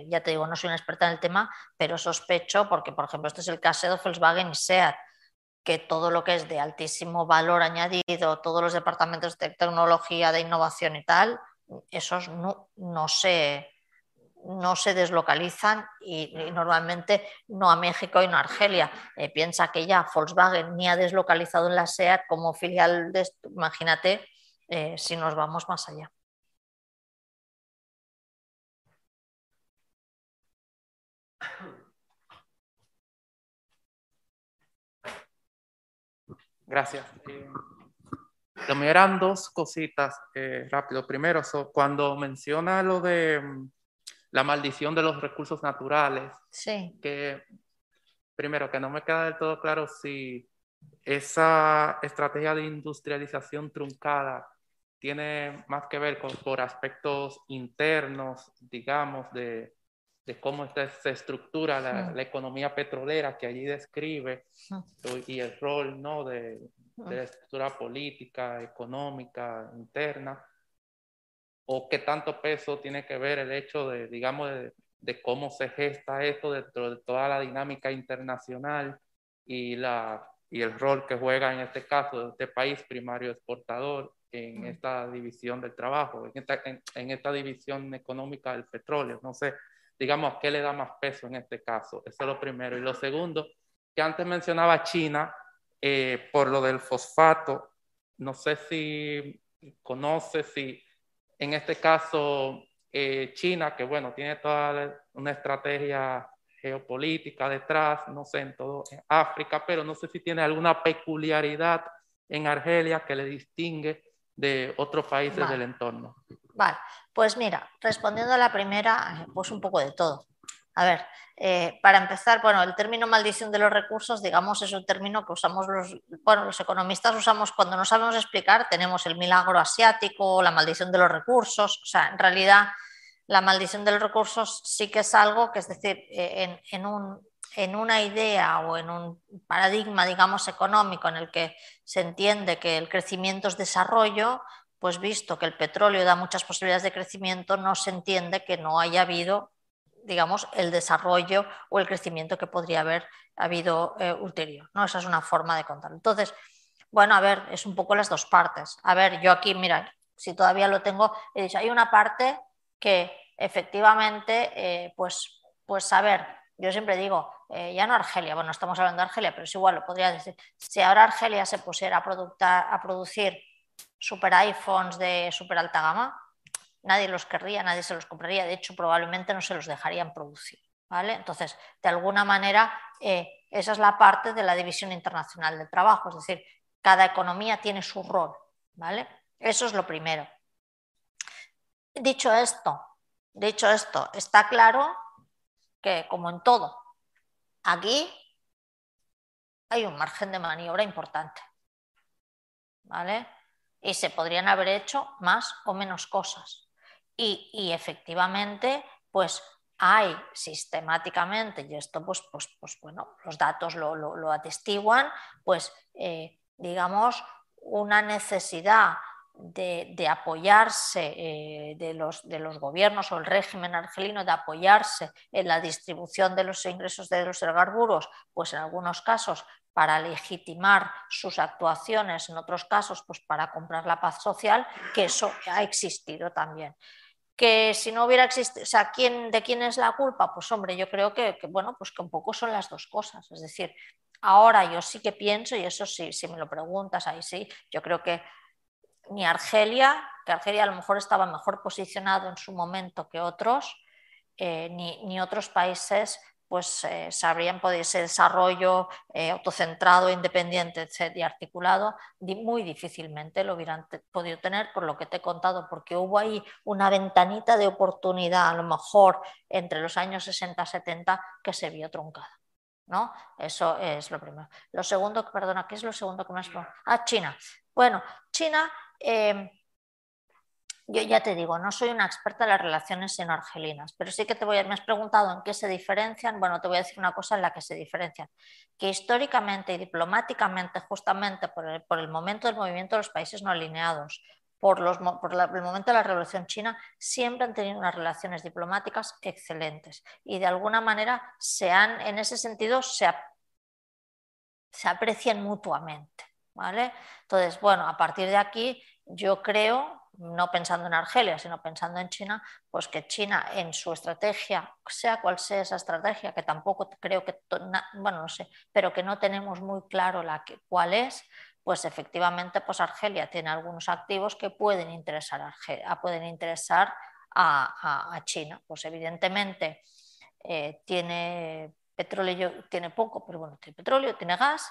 ya te digo, no soy una experta en el tema, pero sospecho, porque por ejemplo este es el caso de Volkswagen y SEAT, que todo lo que es de altísimo valor añadido, todos los departamentos de tecnología, de innovación y tal, esos no, no, se, no se deslocalizan y, normalmente no a México y no a Argelia. Eh, piensa que ya Volkswagen ni ha deslocalizado en la SEAT como filial de imagínate eh, si nos vamos más allá. Gracias. Eh, lo eran dos cositas eh, rápido. Primero, cuando menciona lo de mm, la maldición de los recursos naturales, sí. que primero que no me queda del todo claro si esa estrategia de industrialización truncada tiene más que ver con por aspectos internos, digamos, de, de cómo se estructura la, economía petrolera que allí describe y el rol ¿no? de, la estructura política, económica, interna, o qué tanto peso tiene que ver el hecho de, digamos, de, cómo se gesta esto dentro de toda la dinámica internacional y, la, y el rol que juega en este caso de este país primario exportador en esta división del trabajo, en esta, en esta división económica del petróleo. No sé digamos, ¿qué le da más peso en este caso? Eso es lo primero. Y lo segundo, que antes mencionaba China, eh, por lo del fosfato, no sé si conoce si en este caso eh, China, que bueno, tiene toda una estrategia geopolítica detrás, no sé, en todo África, pero no sé si tiene alguna peculiaridad en Argelia que le distingue de otros países del entorno. Vale, pues mira, respondiendo a la primera, pues un poco de todo. A ver, eh, para empezar, bueno, el término maldición de los recursos, digamos, es un término que usamos los, bueno, los economistas usamos cuando no sabemos explicar, tenemos el milagro asiático, la maldición de los recursos, o sea, en realidad la maldición de los recursos sí que es algo que, es decir, eh, en, en una idea o en un paradigma, digamos, económico en el que se entiende que el crecimiento es desarrollo, pues visto que el petróleo da muchas posibilidades de crecimiento, no se entiende que no haya habido, digamos, el desarrollo o el crecimiento que podría haber habido eh, ulterior. ¿no? Esa es una forma de contarlo. Entonces, bueno, a ver, es un poco las dos partes. A ver, yo aquí, mira, si todavía lo tengo, he dicho, hay una parte que efectivamente, eh, pues, pues, a ver, yo siempre digo, eh, ya no Argelia, bueno, estamos hablando de Argelia, pero es igual, lo podría decir, si ahora Argelia se pusiera a, a producir super iPhones de super alta gama, nadie los querría, nadie se los compraría, de hecho probablemente no se los dejarían producir. ¿vale? Entonces, de alguna manera, eh, esa es la parte de la división internacional del trabajo, es decir, cada economía tiene su rol. ¿vale? Eso es lo primero. Dicho esto, dicho esto, está claro que, como en todo, aquí hay un margen de maniobra importante. ¿Vale? Y se podrían haber hecho más o menos cosas. Y, efectivamente, pues hay sistemáticamente, y esto pues, pues, pues bueno, los datos lo, atestiguan, pues eh, digamos una necesidad de, apoyarse eh, de, los, de, los, gobiernos o el régimen argelino de apoyarse en la distribución de los ingresos de los hidrocarburos, pues en algunos casos para legitimar sus actuaciones, en otros casos pues para comprar la paz social, que eso ha existido también. Que si no hubiera existido, ¿quién, ¿de quién es la culpa? Pues hombre, yo creo que, bueno, pues que un poco son las dos cosas. Es decir, ahora yo sí que pienso, y eso sí, si me lo preguntas, ahí sí, yo creo que ni Argelia, que Argelia a lo mejor estaba mejor posicionado en su momento que otros, eh, ni, ni, otros países pues eh, sabrían podido ese desarrollo eh, autocentrado, independiente y articulado, muy difícilmente lo hubieran podido tener por lo que te he contado, porque hubo ahí una ventanita de oportunidad, a lo mejor entre los años 60-70, que se vio truncada. ¿no? Eso es lo primero. Lo segundo, perdona, ¿qué es lo segundo que me has Ah, China. Bueno, China eh, yo ya te digo, no soy una experta en las relaciones sino-argelinas, pero sí que te voy a, me has preguntado en qué se diferencian. Bueno, te voy a decir una cosa en la que se diferencian, que históricamente y diplomáticamente, justamente por el, momento del movimiento de los países no alineados, por, los, por el momento de la Revolución China, siempre han tenido unas relaciones diplomáticas excelentes y de alguna manera se han, en ese sentido, se, se aprecian mutuamente. ¿vale? Entonces, bueno, a partir de aquí yo creo no pensando en Argelia, sino pensando en China, pues que China en su estrategia, sea cual sea esa estrategia, que tampoco creo que, bueno, no sé, pero que no tenemos muy claro la cuál es, pues efectivamente pues Argelia tiene algunos activos que pueden interesar a, pueden interesar a, China. Pues evidentemente eh, tiene petróleo, tiene poco, pero bueno, tiene petróleo, tiene gas,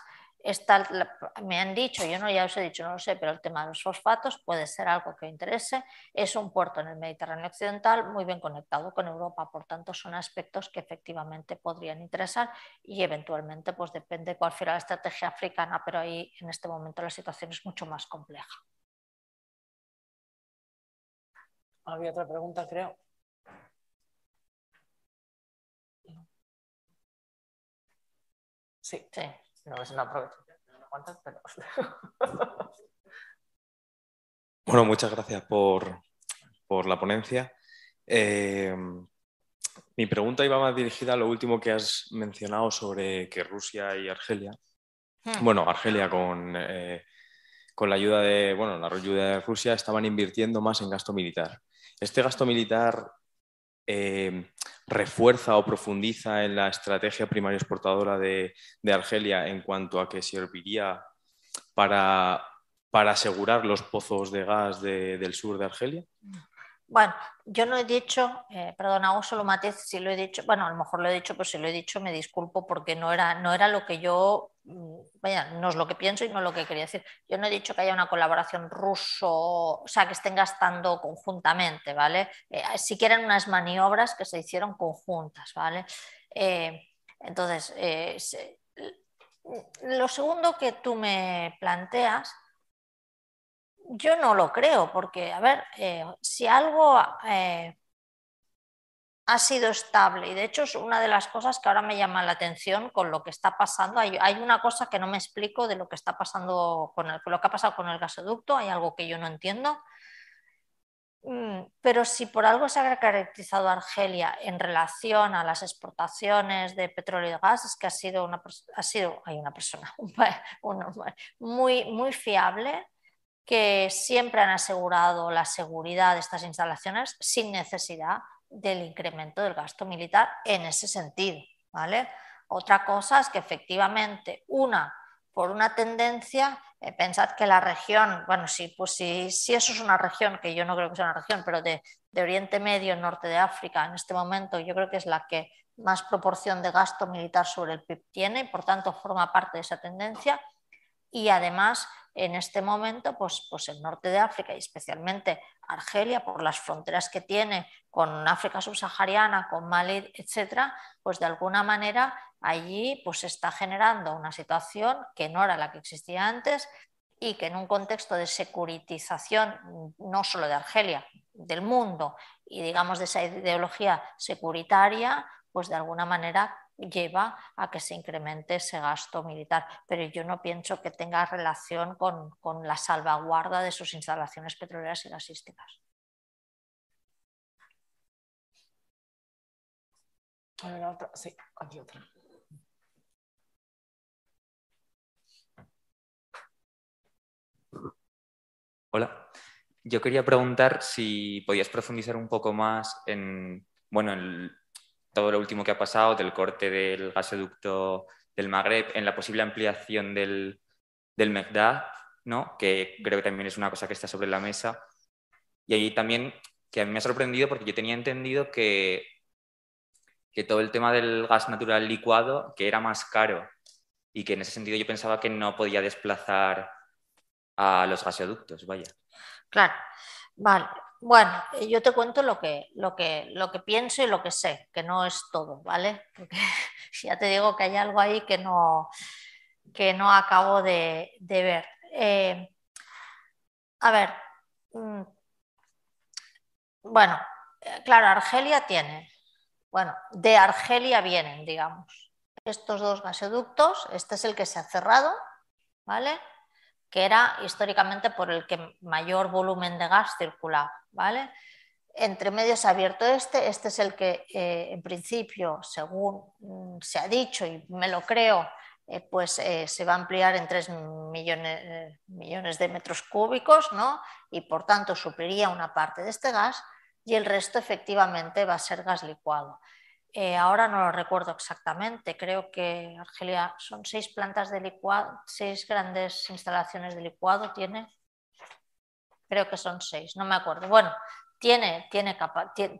me han dicho, yo no ya os he dicho, no lo sé, pero el tema de los fosfatos puede ser algo que interese. Es un puerto en el Mediterráneo Occidental muy bien conectado con Europa, por tanto son aspectos que efectivamente podrían interesar y eventualmente pues depende cuál fuera la estrategia africana, pero ahí en este momento la situación es mucho más compleja. Había otra pregunta, creo. Sí. Sí. Bueno, muchas gracias por, la ponencia. Eh, mi pregunta iba más dirigida a lo último que has mencionado sobre que Rusia y Argelia, hmm. bueno, Argelia con, eh, con la ayuda de, bueno, la ayuda de Rusia estaban invirtiendo más en gasto militar. ¿Este gasto militar eh, refuerza o profundiza en la estrategia primaria exportadora de, Argelia en cuanto a que serviría para, para asegurar los pozos de gas del sur de Argelia? Bueno, yo no he dicho, eh, perdón, hago solo matiz si lo he dicho, bueno, a lo mejor lo he dicho, pero si lo he dicho me disculpo porque no era, no era lo que yo, vaya, no es lo que pienso y no es lo que quería decir. Yo no he dicho que haya una colaboración ruso, o sea, que estén gastando conjuntamente, ¿vale? Eh, si quieren unas maniobras que se hicieron conjuntas, ¿vale? Eh, entonces, lo segundo que tú me planteas yo no lo creo, porque, a ver, eh, si algo eh, ha sido estable y de hecho es una de las cosas que ahora me llama la atención con lo que está pasando. Hay, una cosa que no me explico de lo que está pasando con, lo que ha pasado con el gasoducto, hay algo que yo no entiendo. Mm, pero si por algo se ha caracterizado Argelia en relación a las exportaciones de petróleo y gas, es que ha sido una, ha sido, hay una persona muy, muy fiable que siempre han asegurado la seguridad de estas instalaciones sin necesidad del incremento del gasto militar en ese sentido. ¿vale? Otra cosa es que efectivamente, una, por una tendencia, eh, pensad que la región, bueno, sí, pues si, si, eso es una región, que yo no creo que sea una región, pero de, de Oriente Medio, norte de África, en este momento yo creo que es la que más proporción de gasto militar sobre el PIB tiene y por tanto forma parte de esa tendencia. Y además en este momento, pues, pues el norte de África y especialmente Argelia, por las fronteras que tiene con África subsahariana, con Mali, etcétera, pues de alguna manera allí pues está generando una situación que no era la que existía antes y que en un contexto de securitización no solo de Argelia, del mundo y digamos de esa ideología securitaria, pues de alguna manera lleva a que se incremente ese gasto militar. Pero yo no pienso que tenga relación con, la salvaguarda de sus instalaciones petroleras y gasísticas. Sí, aquí otra. Hola. Yo quería preguntar si podías profundizar un poco más en, bueno, en todo lo último que ha pasado, del corte del gasoducto del Magreb, en la posible ampliación del, del ¿no? que creo que también es una cosa que está sobre la mesa. Y ahí también, que a mí me ha sorprendido porque yo tenía entendido que, que todo el tema del gas natural licuado, que era más caro y que en ese sentido yo pensaba que no podía desplazar a los gasoductos, vaya. Claro, vale. Bueno, yo te cuento lo que, lo, que, lo que pienso y lo que sé, que no es todo, ¿vale? Porque ya te digo que hay algo ahí que no, que no acabo de, ver. Eh, a ver, mm, bueno, eh, claro, Argelia tiene, bueno, de Argelia vienen, digamos, estos dos gasoductos, este es el que se ha cerrado, ¿vale? Que era históricamente por el que mayor volumen de gas circulaba. ¿vale? Entre medios abierto este, este es el que eh, en principio, según mm, se ha dicho y me lo creo, eh, pues eh, se va a ampliar en 3 millones, millones de metros cúbicos ¿no? y por tanto supliría una parte de este gas y el resto efectivamente va a ser gas licuado. Eh, ahora no lo recuerdo exactamente, creo que Argelia son seis plantas de licuado, seis grandes instalaciones de licuado tiene. Creo que son seis, no me acuerdo. Bueno, tiene, tiene,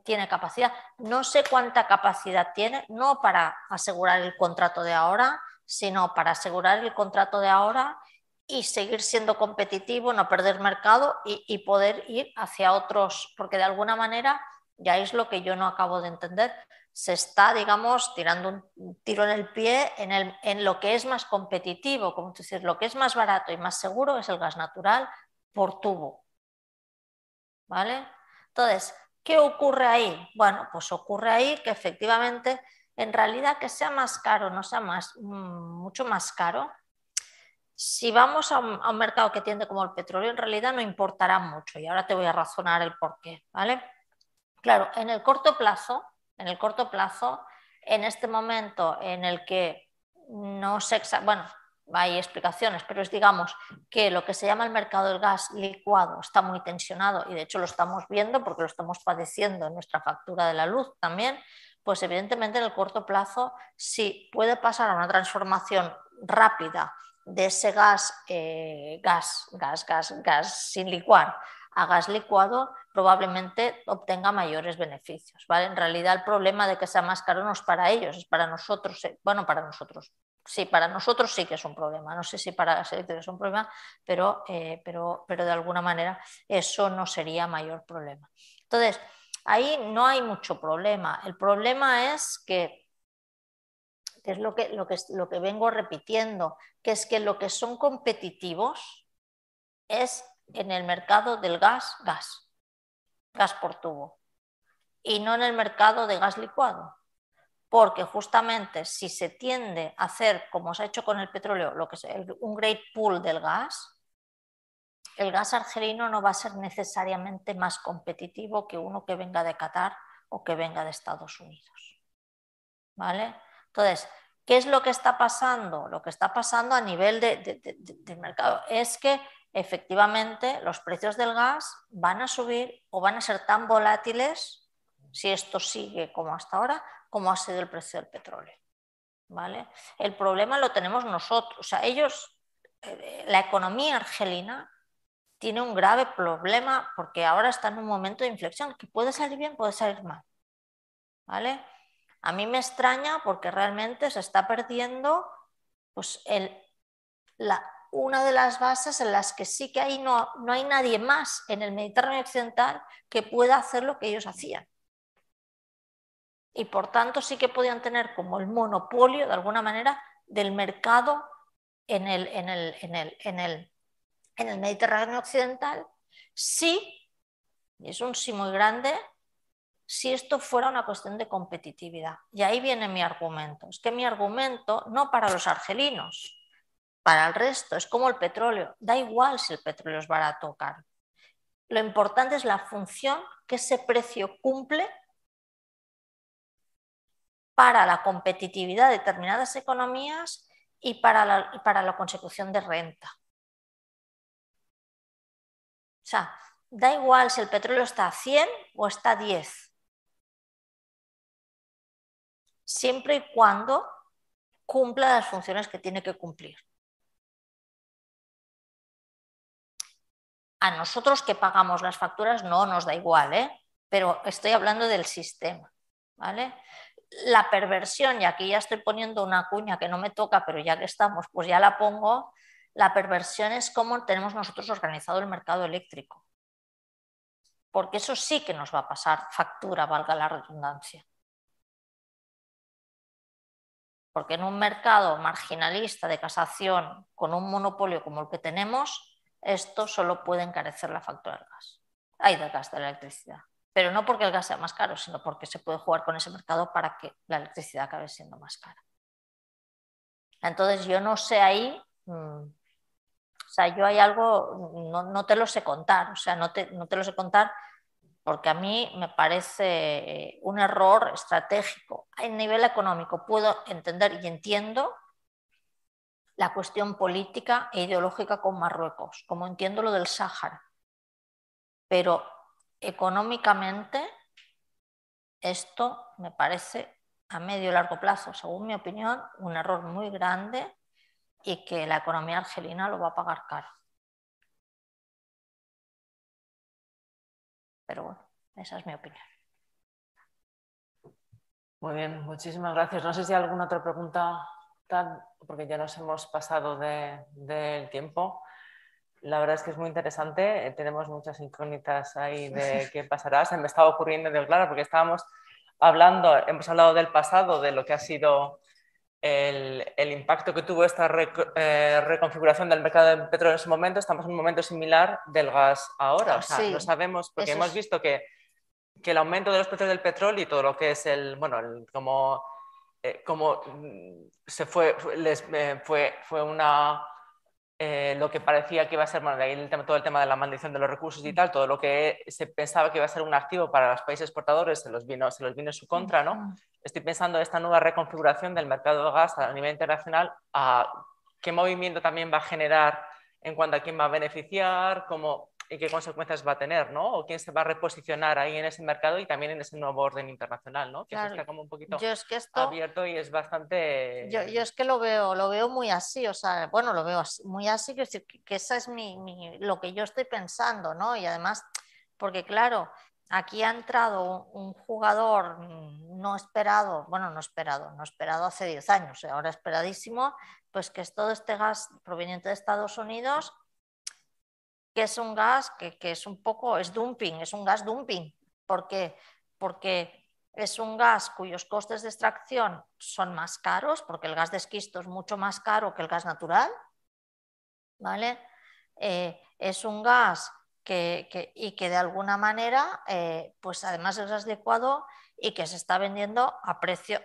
tiene capacidad. No sé cuánta capacidad tiene, no para asegurar el contrato de ahora, sino para asegurar el contrato de ahora y seguir siendo competitivo, no perder mercado y poder ir hacia otros, porque de alguna manera, ya es lo que yo no acabo de entender, se está, digamos, tirando un tiro en el pie en, el, en lo que es más competitivo, como decir, lo que es más barato y más seguro es el gas natural por tubo. ¿Vale? Entonces, ¿qué ocurre ahí? Bueno, pues ocurre ahí que efectivamente, en realidad, que sea más caro, no sea más, mm, mucho más caro, si vamos a un, a un, mercado que tiende como el petróleo, en realidad no importará mucho. Y ahora te voy a razonar el por qué. ¿vale? Claro, en el corto plazo, en el corto plazo, en este momento en el que no se... Bueno, hay explicaciones, pero es digamos que lo que se llama el mercado del gas licuado está muy tensionado y de hecho lo estamos viendo porque lo estamos padeciendo en nuestra factura de la luz también, pues evidentemente en el corto plazo sí puede pasar a una transformación rápida de ese gas, eh, gas, gas, gas, gas sin licuar a gas licuado, probablemente obtenga mayores beneficios. ¿vale? En realidad el problema de que sea más caro no es para ellos, es para nosotros. Eh, bueno, para nosotros. Sí, para nosotros sí que es un problema. No sé si para es un problema, pero, eh, pero, pero de alguna manera eso no sería mayor problema. Entonces, ahí no hay mucho problema. El problema es que es lo que, lo, que, lo que vengo repitiendo, que es que lo que son competitivos es en el mercado del gas, gas, gas por tubo. y no en el mercado de gas licuado. Porque justamente si se tiende a hacer, como se ha hecho con el petróleo, lo que es un great pool del gas, el gas argelino no va a ser necesariamente más competitivo que uno que venga de Qatar o que venga de Estados Unidos. ¿Vale? Entonces, ¿qué es lo que está pasando? Lo que está pasando a nivel del mercado es que efectivamente los precios del gas van a subir o van a ser tan volátiles si esto sigue como hasta ahora, como ha sido el precio del petróleo. ¿Vale? El problema lo tenemos nosotros. O sea, ellos, eh, la economía argelina tiene un grave problema porque ahora está en un momento de inflexión que puede salir bien, puede salir mal. ¿Vale? A mí me extraña porque realmente se está perdiendo pues, el, la, una de las bases en las que sí que ahí no, no hay nadie más en el Mediterráneo occidental que pueda hacer lo que ellos hacían. Y por tanto sí que podían tener como el monopolio, de alguna manera, del mercado en el, en el, en el, en el, en el Mediterráneo occidental, sí, y es un sí muy grande, si esto fuera una cuestión de competitividad. Y ahí viene mi argumento. Es que mi argumento, no para los argelinos, para el resto, es como el petróleo. Da igual si el petróleo es barato o caro. Lo importante es la función que ese precio cumple para la competitividad de determinadas economías y para la, para la consecución de renta. O sea, da igual si el petróleo está a 100 o está a 10. siempre y cuando cumpla las funciones que tiene que cumplir. A nosotros que pagamos las facturas no nos da igual, ¿eh? pero estoy hablando del sistema. ¿vale? La perversión, y aquí ya estoy poniendo una cuña que no me toca, pero ya que estamos, pues ya la pongo. La perversión es cómo tenemos nosotros organizado el mercado eléctrico. Porque eso sí que nos va a pasar factura, valga la redundancia. Porque en un mercado marginalista de casación con un monopolio como el que tenemos, esto solo puede encarecer la factura del gas. Hay del gas, de la electricidad. Pero no porque el gas sea más caro, sino porque se puede jugar con ese mercado para que la electricidad acabe siendo más cara. Entonces yo no sé ahí, mm, o sea, yo hay algo, no, te lo sé contar, o sea, no te, no te lo sé contar porque a mí me parece eh, un error estratégico. A nivel económico puedo entender y entiendo la cuestión política e ideológica con Marruecos, como entiendo lo del Sáhara. Pero económicamente esto me parece a medio y largo plazo, según mi opinión, un error muy grande y que la economía argelina lo va a pagar caro. Pero bueno, esa es mi opinión. Muy bien, muchísimas gracias. No sé si hay alguna otra pregunta, porque ya nos hemos pasado del tiempo. La verdad es que es muy interesante. Eh, tenemos muchas incógnitas ahí de qué pasará. Se me estaba ocurriendo de claro, porque estábamos hablando, hemos hablado del pasado, de lo que ha sido el, impacto que tuvo esta eh, reconfiguración del mercado del petróleo en ese momento, estamos en un momento similar del gas ahora. O sea, no sabemos, porque hemos visto que, que, el aumento de los precios del petróleo y todo lo que es el, bueno, como, eh, como se fue, les, eh, fue, fue una eh, lo que parecía que iba a ser, bueno, ahí todo el tema de la maldición de los recursos y tal, todo lo que se pensaba que iba a ser un activo para los países exportadores se los vino, se los vino en su contra, ¿no? Estoy pensando en esta nueva reconfiguración del mercado de gas a nivel internacional, a qué movimiento también va a generar en cuanto a quién va a beneficiar, cómo, y qué consecuencias va a tener, ¿no? O quién se va a reposicionar ahí en ese mercado y también en ese nuevo orden internacional, ¿no? Que está como un poquito abierto y es bastante... Yo, yo, es que lo veo, lo veo muy así, o sea, bueno, lo veo muy así, que, que esa es mi, lo que yo estoy pensando, ¿no? Y además, porque claro, aquí ha entrado un jugador no esperado, bueno, no esperado, no esperado hace 10 años, ahora esperadísimo, pues que es todo este gas proveniente de Estados Unidos que es un gas que, es un poco, es dumping, es un gas dumping. ¿Por qué? Porque es un gas cuyos costes de extracción son más caros, porque el gas de esquisto es mucho más caro que el gas natural. ¿Vale? Eh, es un gas y que de alguna manera, eh, pues además es adecuado y que se está vendiendo a precio,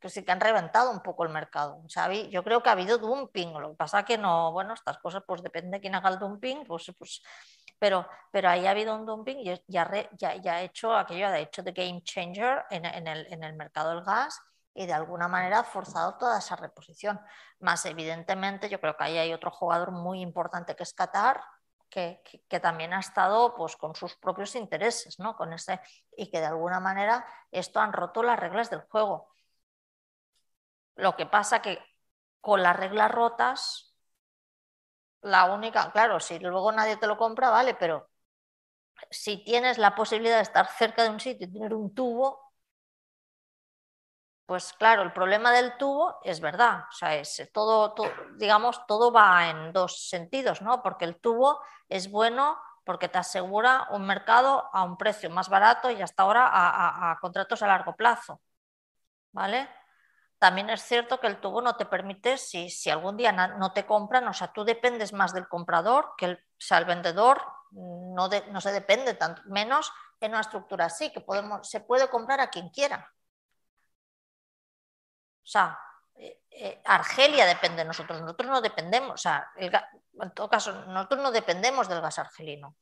que sí que han reventado un poco el mercado. yo creo que ha habido dumping, lo que pasa que no, bueno, estas cosas pues depende de quién haga el dumping, pues, pues pero, pero ahí ha habido un dumping y ya, ya, ya ha hecho aquello, ha hecho de game changer en, en, el, en el mercado del gas y de alguna manera ha forzado toda esa reposición. Más evidentemente, yo creo que ahí hay otro jugador muy importante que es Qatar, que, también ha estado pues, con sus propios intereses, ¿no? con ese, y que de alguna manera esto han roto las reglas del juego. Lo que pasa que con las reglas rotas, la única, claro, si luego nadie te lo compra, vale, pero si tienes la posibilidad de estar cerca de un sitio y tener un tubo, pues claro, el problema del tubo es verdad, o sea, es todo, digamos, todo va en dos sentidos, ¿no? Porque el tubo es bueno porque te asegura un mercado a un precio más barato y hasta ahora a, contratos a largo plazo, ¿vale? También es cierto que el tubo no te permite, si, si algún día no te compran, o sea, tú dependes más del comprador que el, o sea, el vendedor no, no se depende tanto, menos en una estructura así, que podemos, se puede comprar a quien quiera. O sea, eh, eh, Argelia depende de nosotros, nosotros no dependemos, o sea, en todo caso, nosotros no dependemos del gas argelino.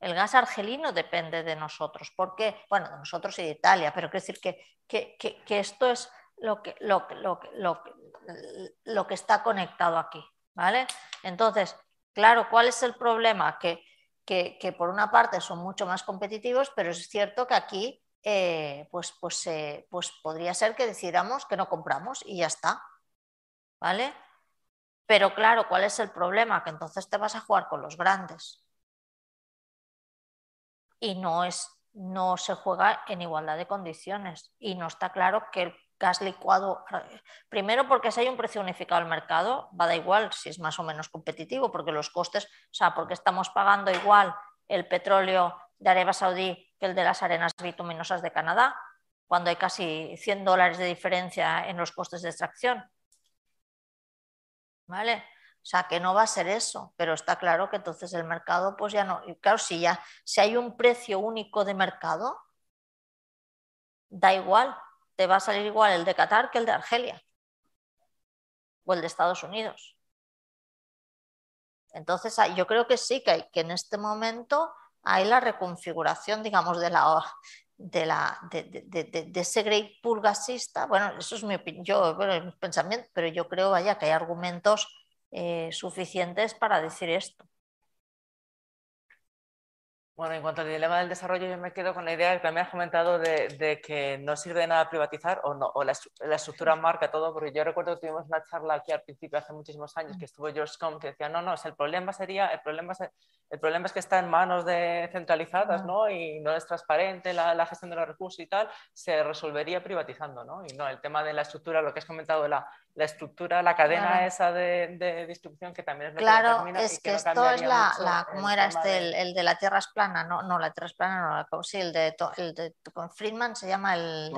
El gas argelino depende de nosotros. ¿Por qué? Bueno, de nosotros y de Italia, pero quiero decir que, que, esto es lo que, lo, lo, lo que está conectado aquí. ¿vale? Entonces, claro, ¿cuál es el problema? Que, que, por una parte son mucho más competitivos, pero es cierto que aquí eh, pues, pues, eh, pues podría ser que decidiéramos que no compramos y ya está. ¿Vale? Pero claro, ¿cuál es el problema? Que entonces te vas a jugar con los grandes. Y no, es, no se juega en igualdad de condiciones. Y no está claro que el gas licuado, primero porque si hay un precio unificado al mercado, va da igual si es más o menos competitivo, porque los costes, o sea, porque estamos pagando igual el petróleo de Arabia Saudí que el de las arenas bituminosas de Canadá, cuando hay casi 100 dólares de diferencia en los costes de extracción. ¿Vale? O sea, que no va a ser eso, pero está claro que entonces el mercado, pues ya no. Claro, si ya si hay un precio único de mercado, da igual, te va a salir igual el de Qatar que el de Argelia o el de Estados Unidos. Entonces, yo creo que sí, que, que en este momento hay la reconfiguración, digamos, de la, de, la, de, ese great pool gasista. Bueno, eso es mi opinión, yo, bueno, mi pensamiento, pero yo creo, vaya, que hay argumentos eh, suficientes para decir esto. Bueno, en cuanto al dilema del desarrollo, yo me quedo con la idea que me has comentado de, que no sirve de nada privatizar o, no, o la, estructura marca todo, porque yo recuerdo que tuvimos una charla aquí al principio, hace muchísimos años, que estuvo George Combe, que decía, no, no, el problema sería, el problema es, el problema es que está en manos de centralizadas ¿no? y no es transparente la, gestión de los recursos y tal, se resolvería privatizando. ¿no? Y no, el tema de la estructura, lo que has comentado, la, la estructura, la cadena esa de, distribución que también es lo claro, que es que, esto es la, la ¿cómo era este? El, de la tierra es plana, no, no, la tierra es plana, no, sí, el de, el de Friedman se llama el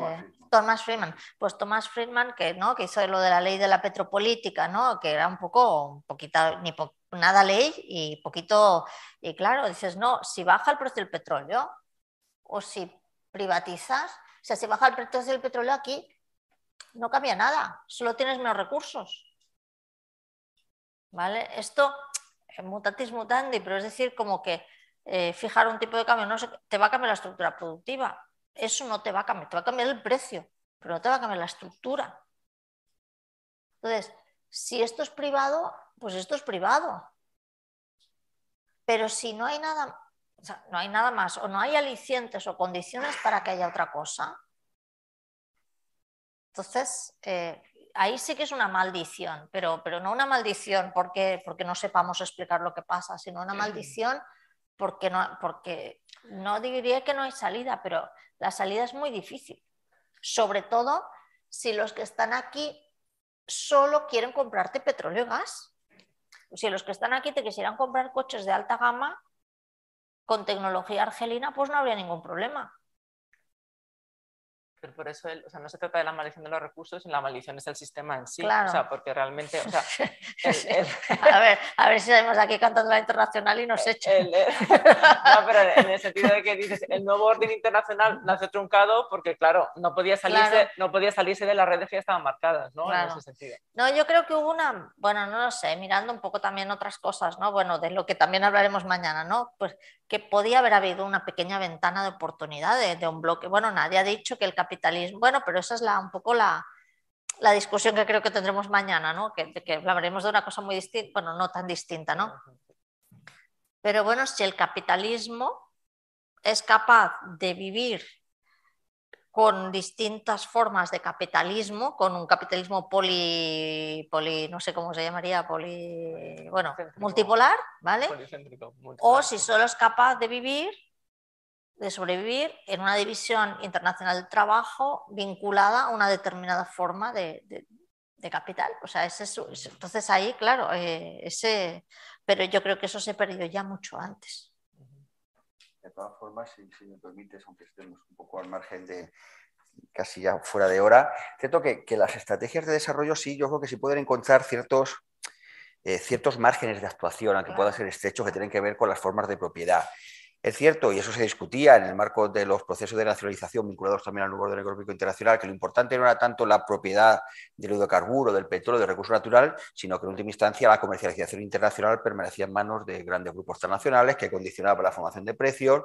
Thomas Friedman. Pues Thomas Friedman, que, ¿no? que hizo lo de la ley de la petropolítica, ¿no? que era un poco, un poquito, ni nada ley y poquito, y claro, dices, no, si baja el precio del petróleo o si privatizas, o sea, si baja el precio del petróleo aquí, no cambia nada, solo tienes menos recursos. ¿Vale? Esto, mutatis mutandi, pero es decir, como que eh, fijar un tipo de cambio no te va a cambiar la estructura productiva. Eso no te va a cambiar, te va a cambiar el precio, pero no te va a cambiar la estructura. Entonces, si esto es privado, pues esto es privado. Pero si no hay nada, no hay nada más, o no hay alicientes o condiciones para que haya otra cosa, entonces, eh, ahí sí que es una maldición, pero, pero no una maldición porque, porque no sepamos explicar lo que pasa, sino una maldición porque no, porque no diría que no hay salida, pero la salida es muy difícil. Sobre todo si los que están aquí solo quieren comprarte petróleo y gas. Si los que están aquí te quisieran comprar coches de alta gama con tecnología argelina, pues no habría ningún problema. Pero por eso, o sea, no se trata de la maldición de los recursos, sino la maldición es el sistema en sí. O sea, porque realmente, o sea, a, ver, a ver si salimos aquí cantando la internacional y nos echan. no, pero en el sentido de que dices, el nuevo orden internacional nace truncado porque, claro, no podía salirse, no podía salirse de las redes que ya estaban marcadas, ¿no? En ese sentido. No, yo creo que hubo una, bueno, no lo sé, mirando un poco también otras cosas, ¿no? Bueno, de lo que también hablaremos mañana, ¿no? Pues que podía haber habido una pequeña ventana de oportunidad de, de un bloque. Bueno, nadie ha dicho que el capitalismo, bueno, pero esa es la, un poco la, la discusión que creo que tendremos mañana, ¿no? que, que hablaremos de una cosa muy distinta, bueno, no tan distinta, ¿no? Pero bueno, si el capitalismo es capaz de vivir con distintas formas de capitalismo, con un capitalismo poli, poli no sé cómo se llamaría, poli, bueno, multipolar, ¿vale? O si solo es capaz de vivir de sobrevivir en una división internacional del trabajo vinculada a una determinada forma de, capital. O sea, es eso. Entonces ahí, claro, eh, ese, pero yo creo que eso se perdió ya mucho antes. De todas formas, si, me permites, aunque estemos un poco al margen de casi ya fuera de hora, cierto que, que las estrategias de desarrollo sí, yo creo que sí pueden encontrar ciertos, eh, ciertos márgenes de actuación, aunque puedan ser estrechos, que tienen que ver con las formas de propiedad. Es cierto, y eso se discutía en el marco de los procesos de nacionalización vinculados también al nuevo orden económico internacional, que lo importante no era tanto la propiedad del hidrocarburo, del petróleo, del recurso natural, sino que en última instancia la comercialización internacional permanecía en manos de grandes grupos transnacionales que condicionaban la formación de precios.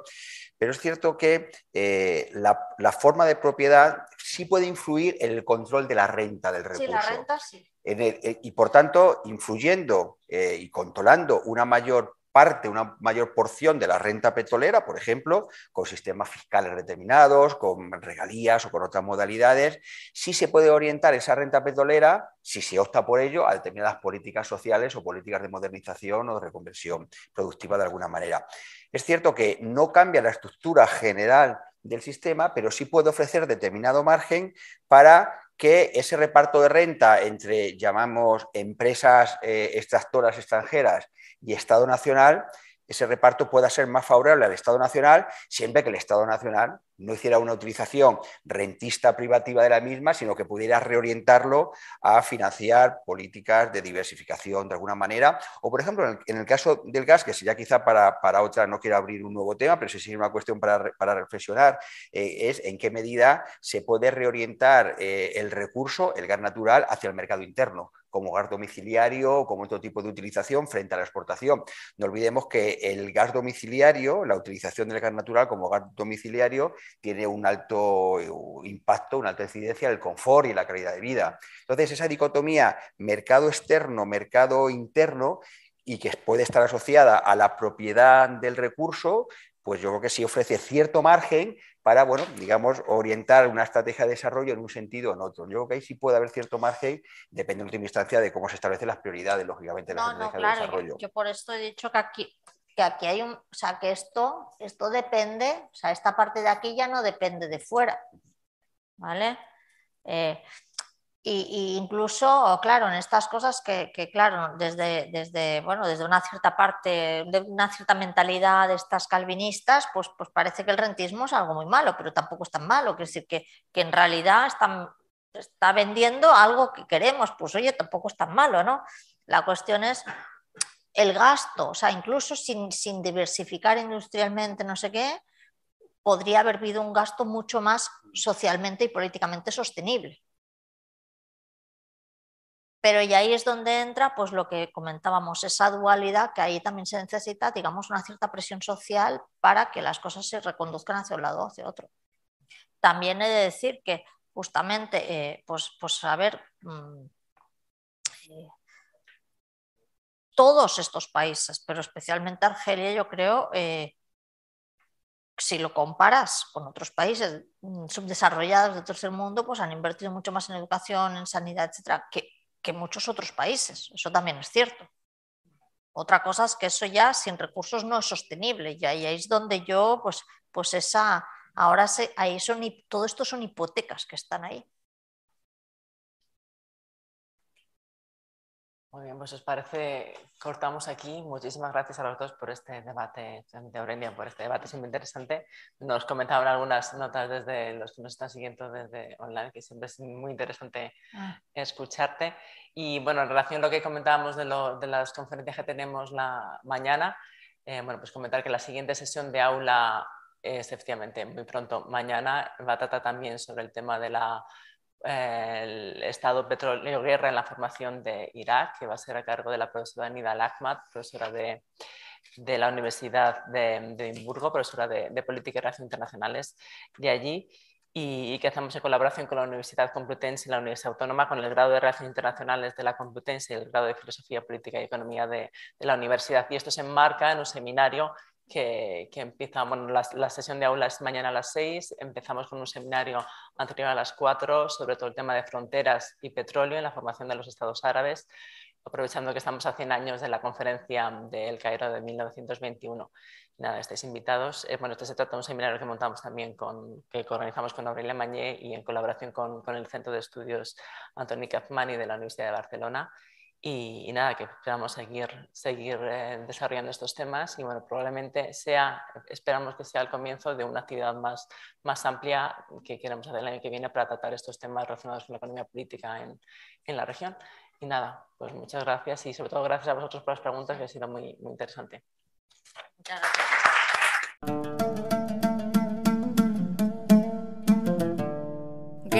Pero es cierto que eh, la, forma de propiedad sí puede influir en el control de la renta del recurso. Sí, la renta sí. Eh, y por tanto, influyendo eh, y controlando una mayor parte, una mayor porción de la renta petrolera, por ejemplo, con sistemas fiscales determinados, con regalías o con otras modalidades, sí se puede orientar esa renta petrolera, si se opta por ello, a determinadas políticas sociales o políticas de modernización o de reconversión productiva de alguna manera. Es cierto que no cambia la estructura general del sistema, pero sí puede ofrecer determinado margen para que ese reparto de renta entre, llamamos, empresas eh, extractoras extranjeras y Estado Nacional, ese reparto pueda ser más favorable al Estado Nacional, siempre que el Estado Nacional no hiciera una utilización rentista privativa de la misma, sino que pudiera reorientarlo a financiar políticas de diversificación de alguna manera. O, por ejemplo, en el, caso del gas, que sería quizá para, otra, no quiero abrir un nuevo tema, pero sí sería una cuestión para, reflexionar, eh, es en qué medida se puede reorientar eh, el recurso, el gas natural, hacia el mercado interno como gas domiciliario como otro tipo de utilización frente a la exportación. No olvidemos que el gas domiciliario, la utilización del gas natural como gas domiciliario, tiene un alto eh, impacto, una alta incidencia en el confort y la calidad de vida. Entonces, esa dicotomía mercado externo, mercado interno, y que puede estar asociada a la propiedad del recurso, pues yo creo que sí ofrece cierto margen para, bueno, digamos, orientar una estrategia de desarrollo en un sentido o en otro. Yo creo que ahí sí puede haber cierto margen, depende en última instancia de cómo se establecen las prioridades, lógicamente, de la estrategia de desarrollo. Yo, por esto he dicho que aquí, que aquí hay un, o sea, que esto, esto depende, o sea, esta parte de aquí ya no depende de fuera, ¿vale? Eh, y, incluso, claro, en estas cosas que, claro, desde, desde, bueno, desde una cierta parte, de una cierta mentalidad de estas calvinistas, pues, pues parece que el rentismo es algo muy malo, pero tampoco es tan malo. Quiere decir que, que en realidad está vendiendo algo que queremos, pues oye, tampoco es tan malo, ¿no? La cuestión es el gasto, o sea, incluso sin, sin diversificar industrialmente, no sé qué, podría haber habido un gasto mucho más socialmente y políticamente sostenible. Pero y ahí es donde entra pues lo que comentábamos, esa dualidad que ahí también se necesita, digamos, una cierta presión social para que las cosas se reconduzcan hacia un lado o hacia otro. También he de decir que justamente, eh, pues, pues a ver, mm, eh, todos estos países, pero especialmente Argelia, yo creo, eh, si lo comparas con otros países mm, subdesarrollados de tercer mundo, pues han invertido mucho más en educación, en sanidad, etcétera, que que muchos otros países. Eso también es cierto. Otra cosa es que eso ya sin recursos no es sostenible y ahí es donde yo, pues, pues esa, ahora se, ahí son, todo esto son hipotecas que están ahí. Muy bien, pues os parece, cortamos aquí. Muchísimas gracias a los dos por este debate, de Aurelia, por este debate muy interesante. Nos comentaban algunas notas desde los que nos están siguiendo desde online, que siempre es muy interesante ah. escucharte. Y bueno, en relación a lo que comentábamos de, de las conferencias que tenemos la mañana, eh, bueno, pues comentar que la siguiente sesión de aula es efectivamente muy pronto mañana va a tratar también sobre el tema de la el Estado Petróleo Guerra en la formación de Irak, que va a ser a cargo de la profesora Nida Ahmad, profesora de, de, la Universidad de, Edimburgo, profesora de, Política y Relaciones Internacionales de allí, y, que hacemos en colaboración con la Universidad Complutense y la Universidad Autónoma, con el grado de Relaciones Internacionales de la Complutense y el grado de Filosofía Política y Economía de, de la Universidad. Y esto se enmarca en un seminario que, empieza, bueno, la, sesión de aula es mañana a las 6, empezamos con un seminario anterior a las 4 sobre todo el tema de fronteras y petróleo en la formación de los estados árabes, aprovechando que estamos a 100 años de la conferencia del Cairo de 1921. Nada, estáis invitados. Eh, bueno, este se trata de un seminario que montamos también con, que organizamos con Aurelia Mañé y en colaboración con, con el Centro de Estudios Antoni Kazmani de la Universidad de Barcelona y, nada, que esperamos seguir, seguir eh, desarrollando estos temas y bueno, probablemente sea, esperamos que sea el comienzo de una actividad más, más amplia que queremos hacer el año que viene para tratar estos temas relacionados con la economía política en, en la región. Y nada, pues muchas gracias y sobre todo gracias a vosotros por las preguntas que ha sido muy, muy interesante. Muchas gracias.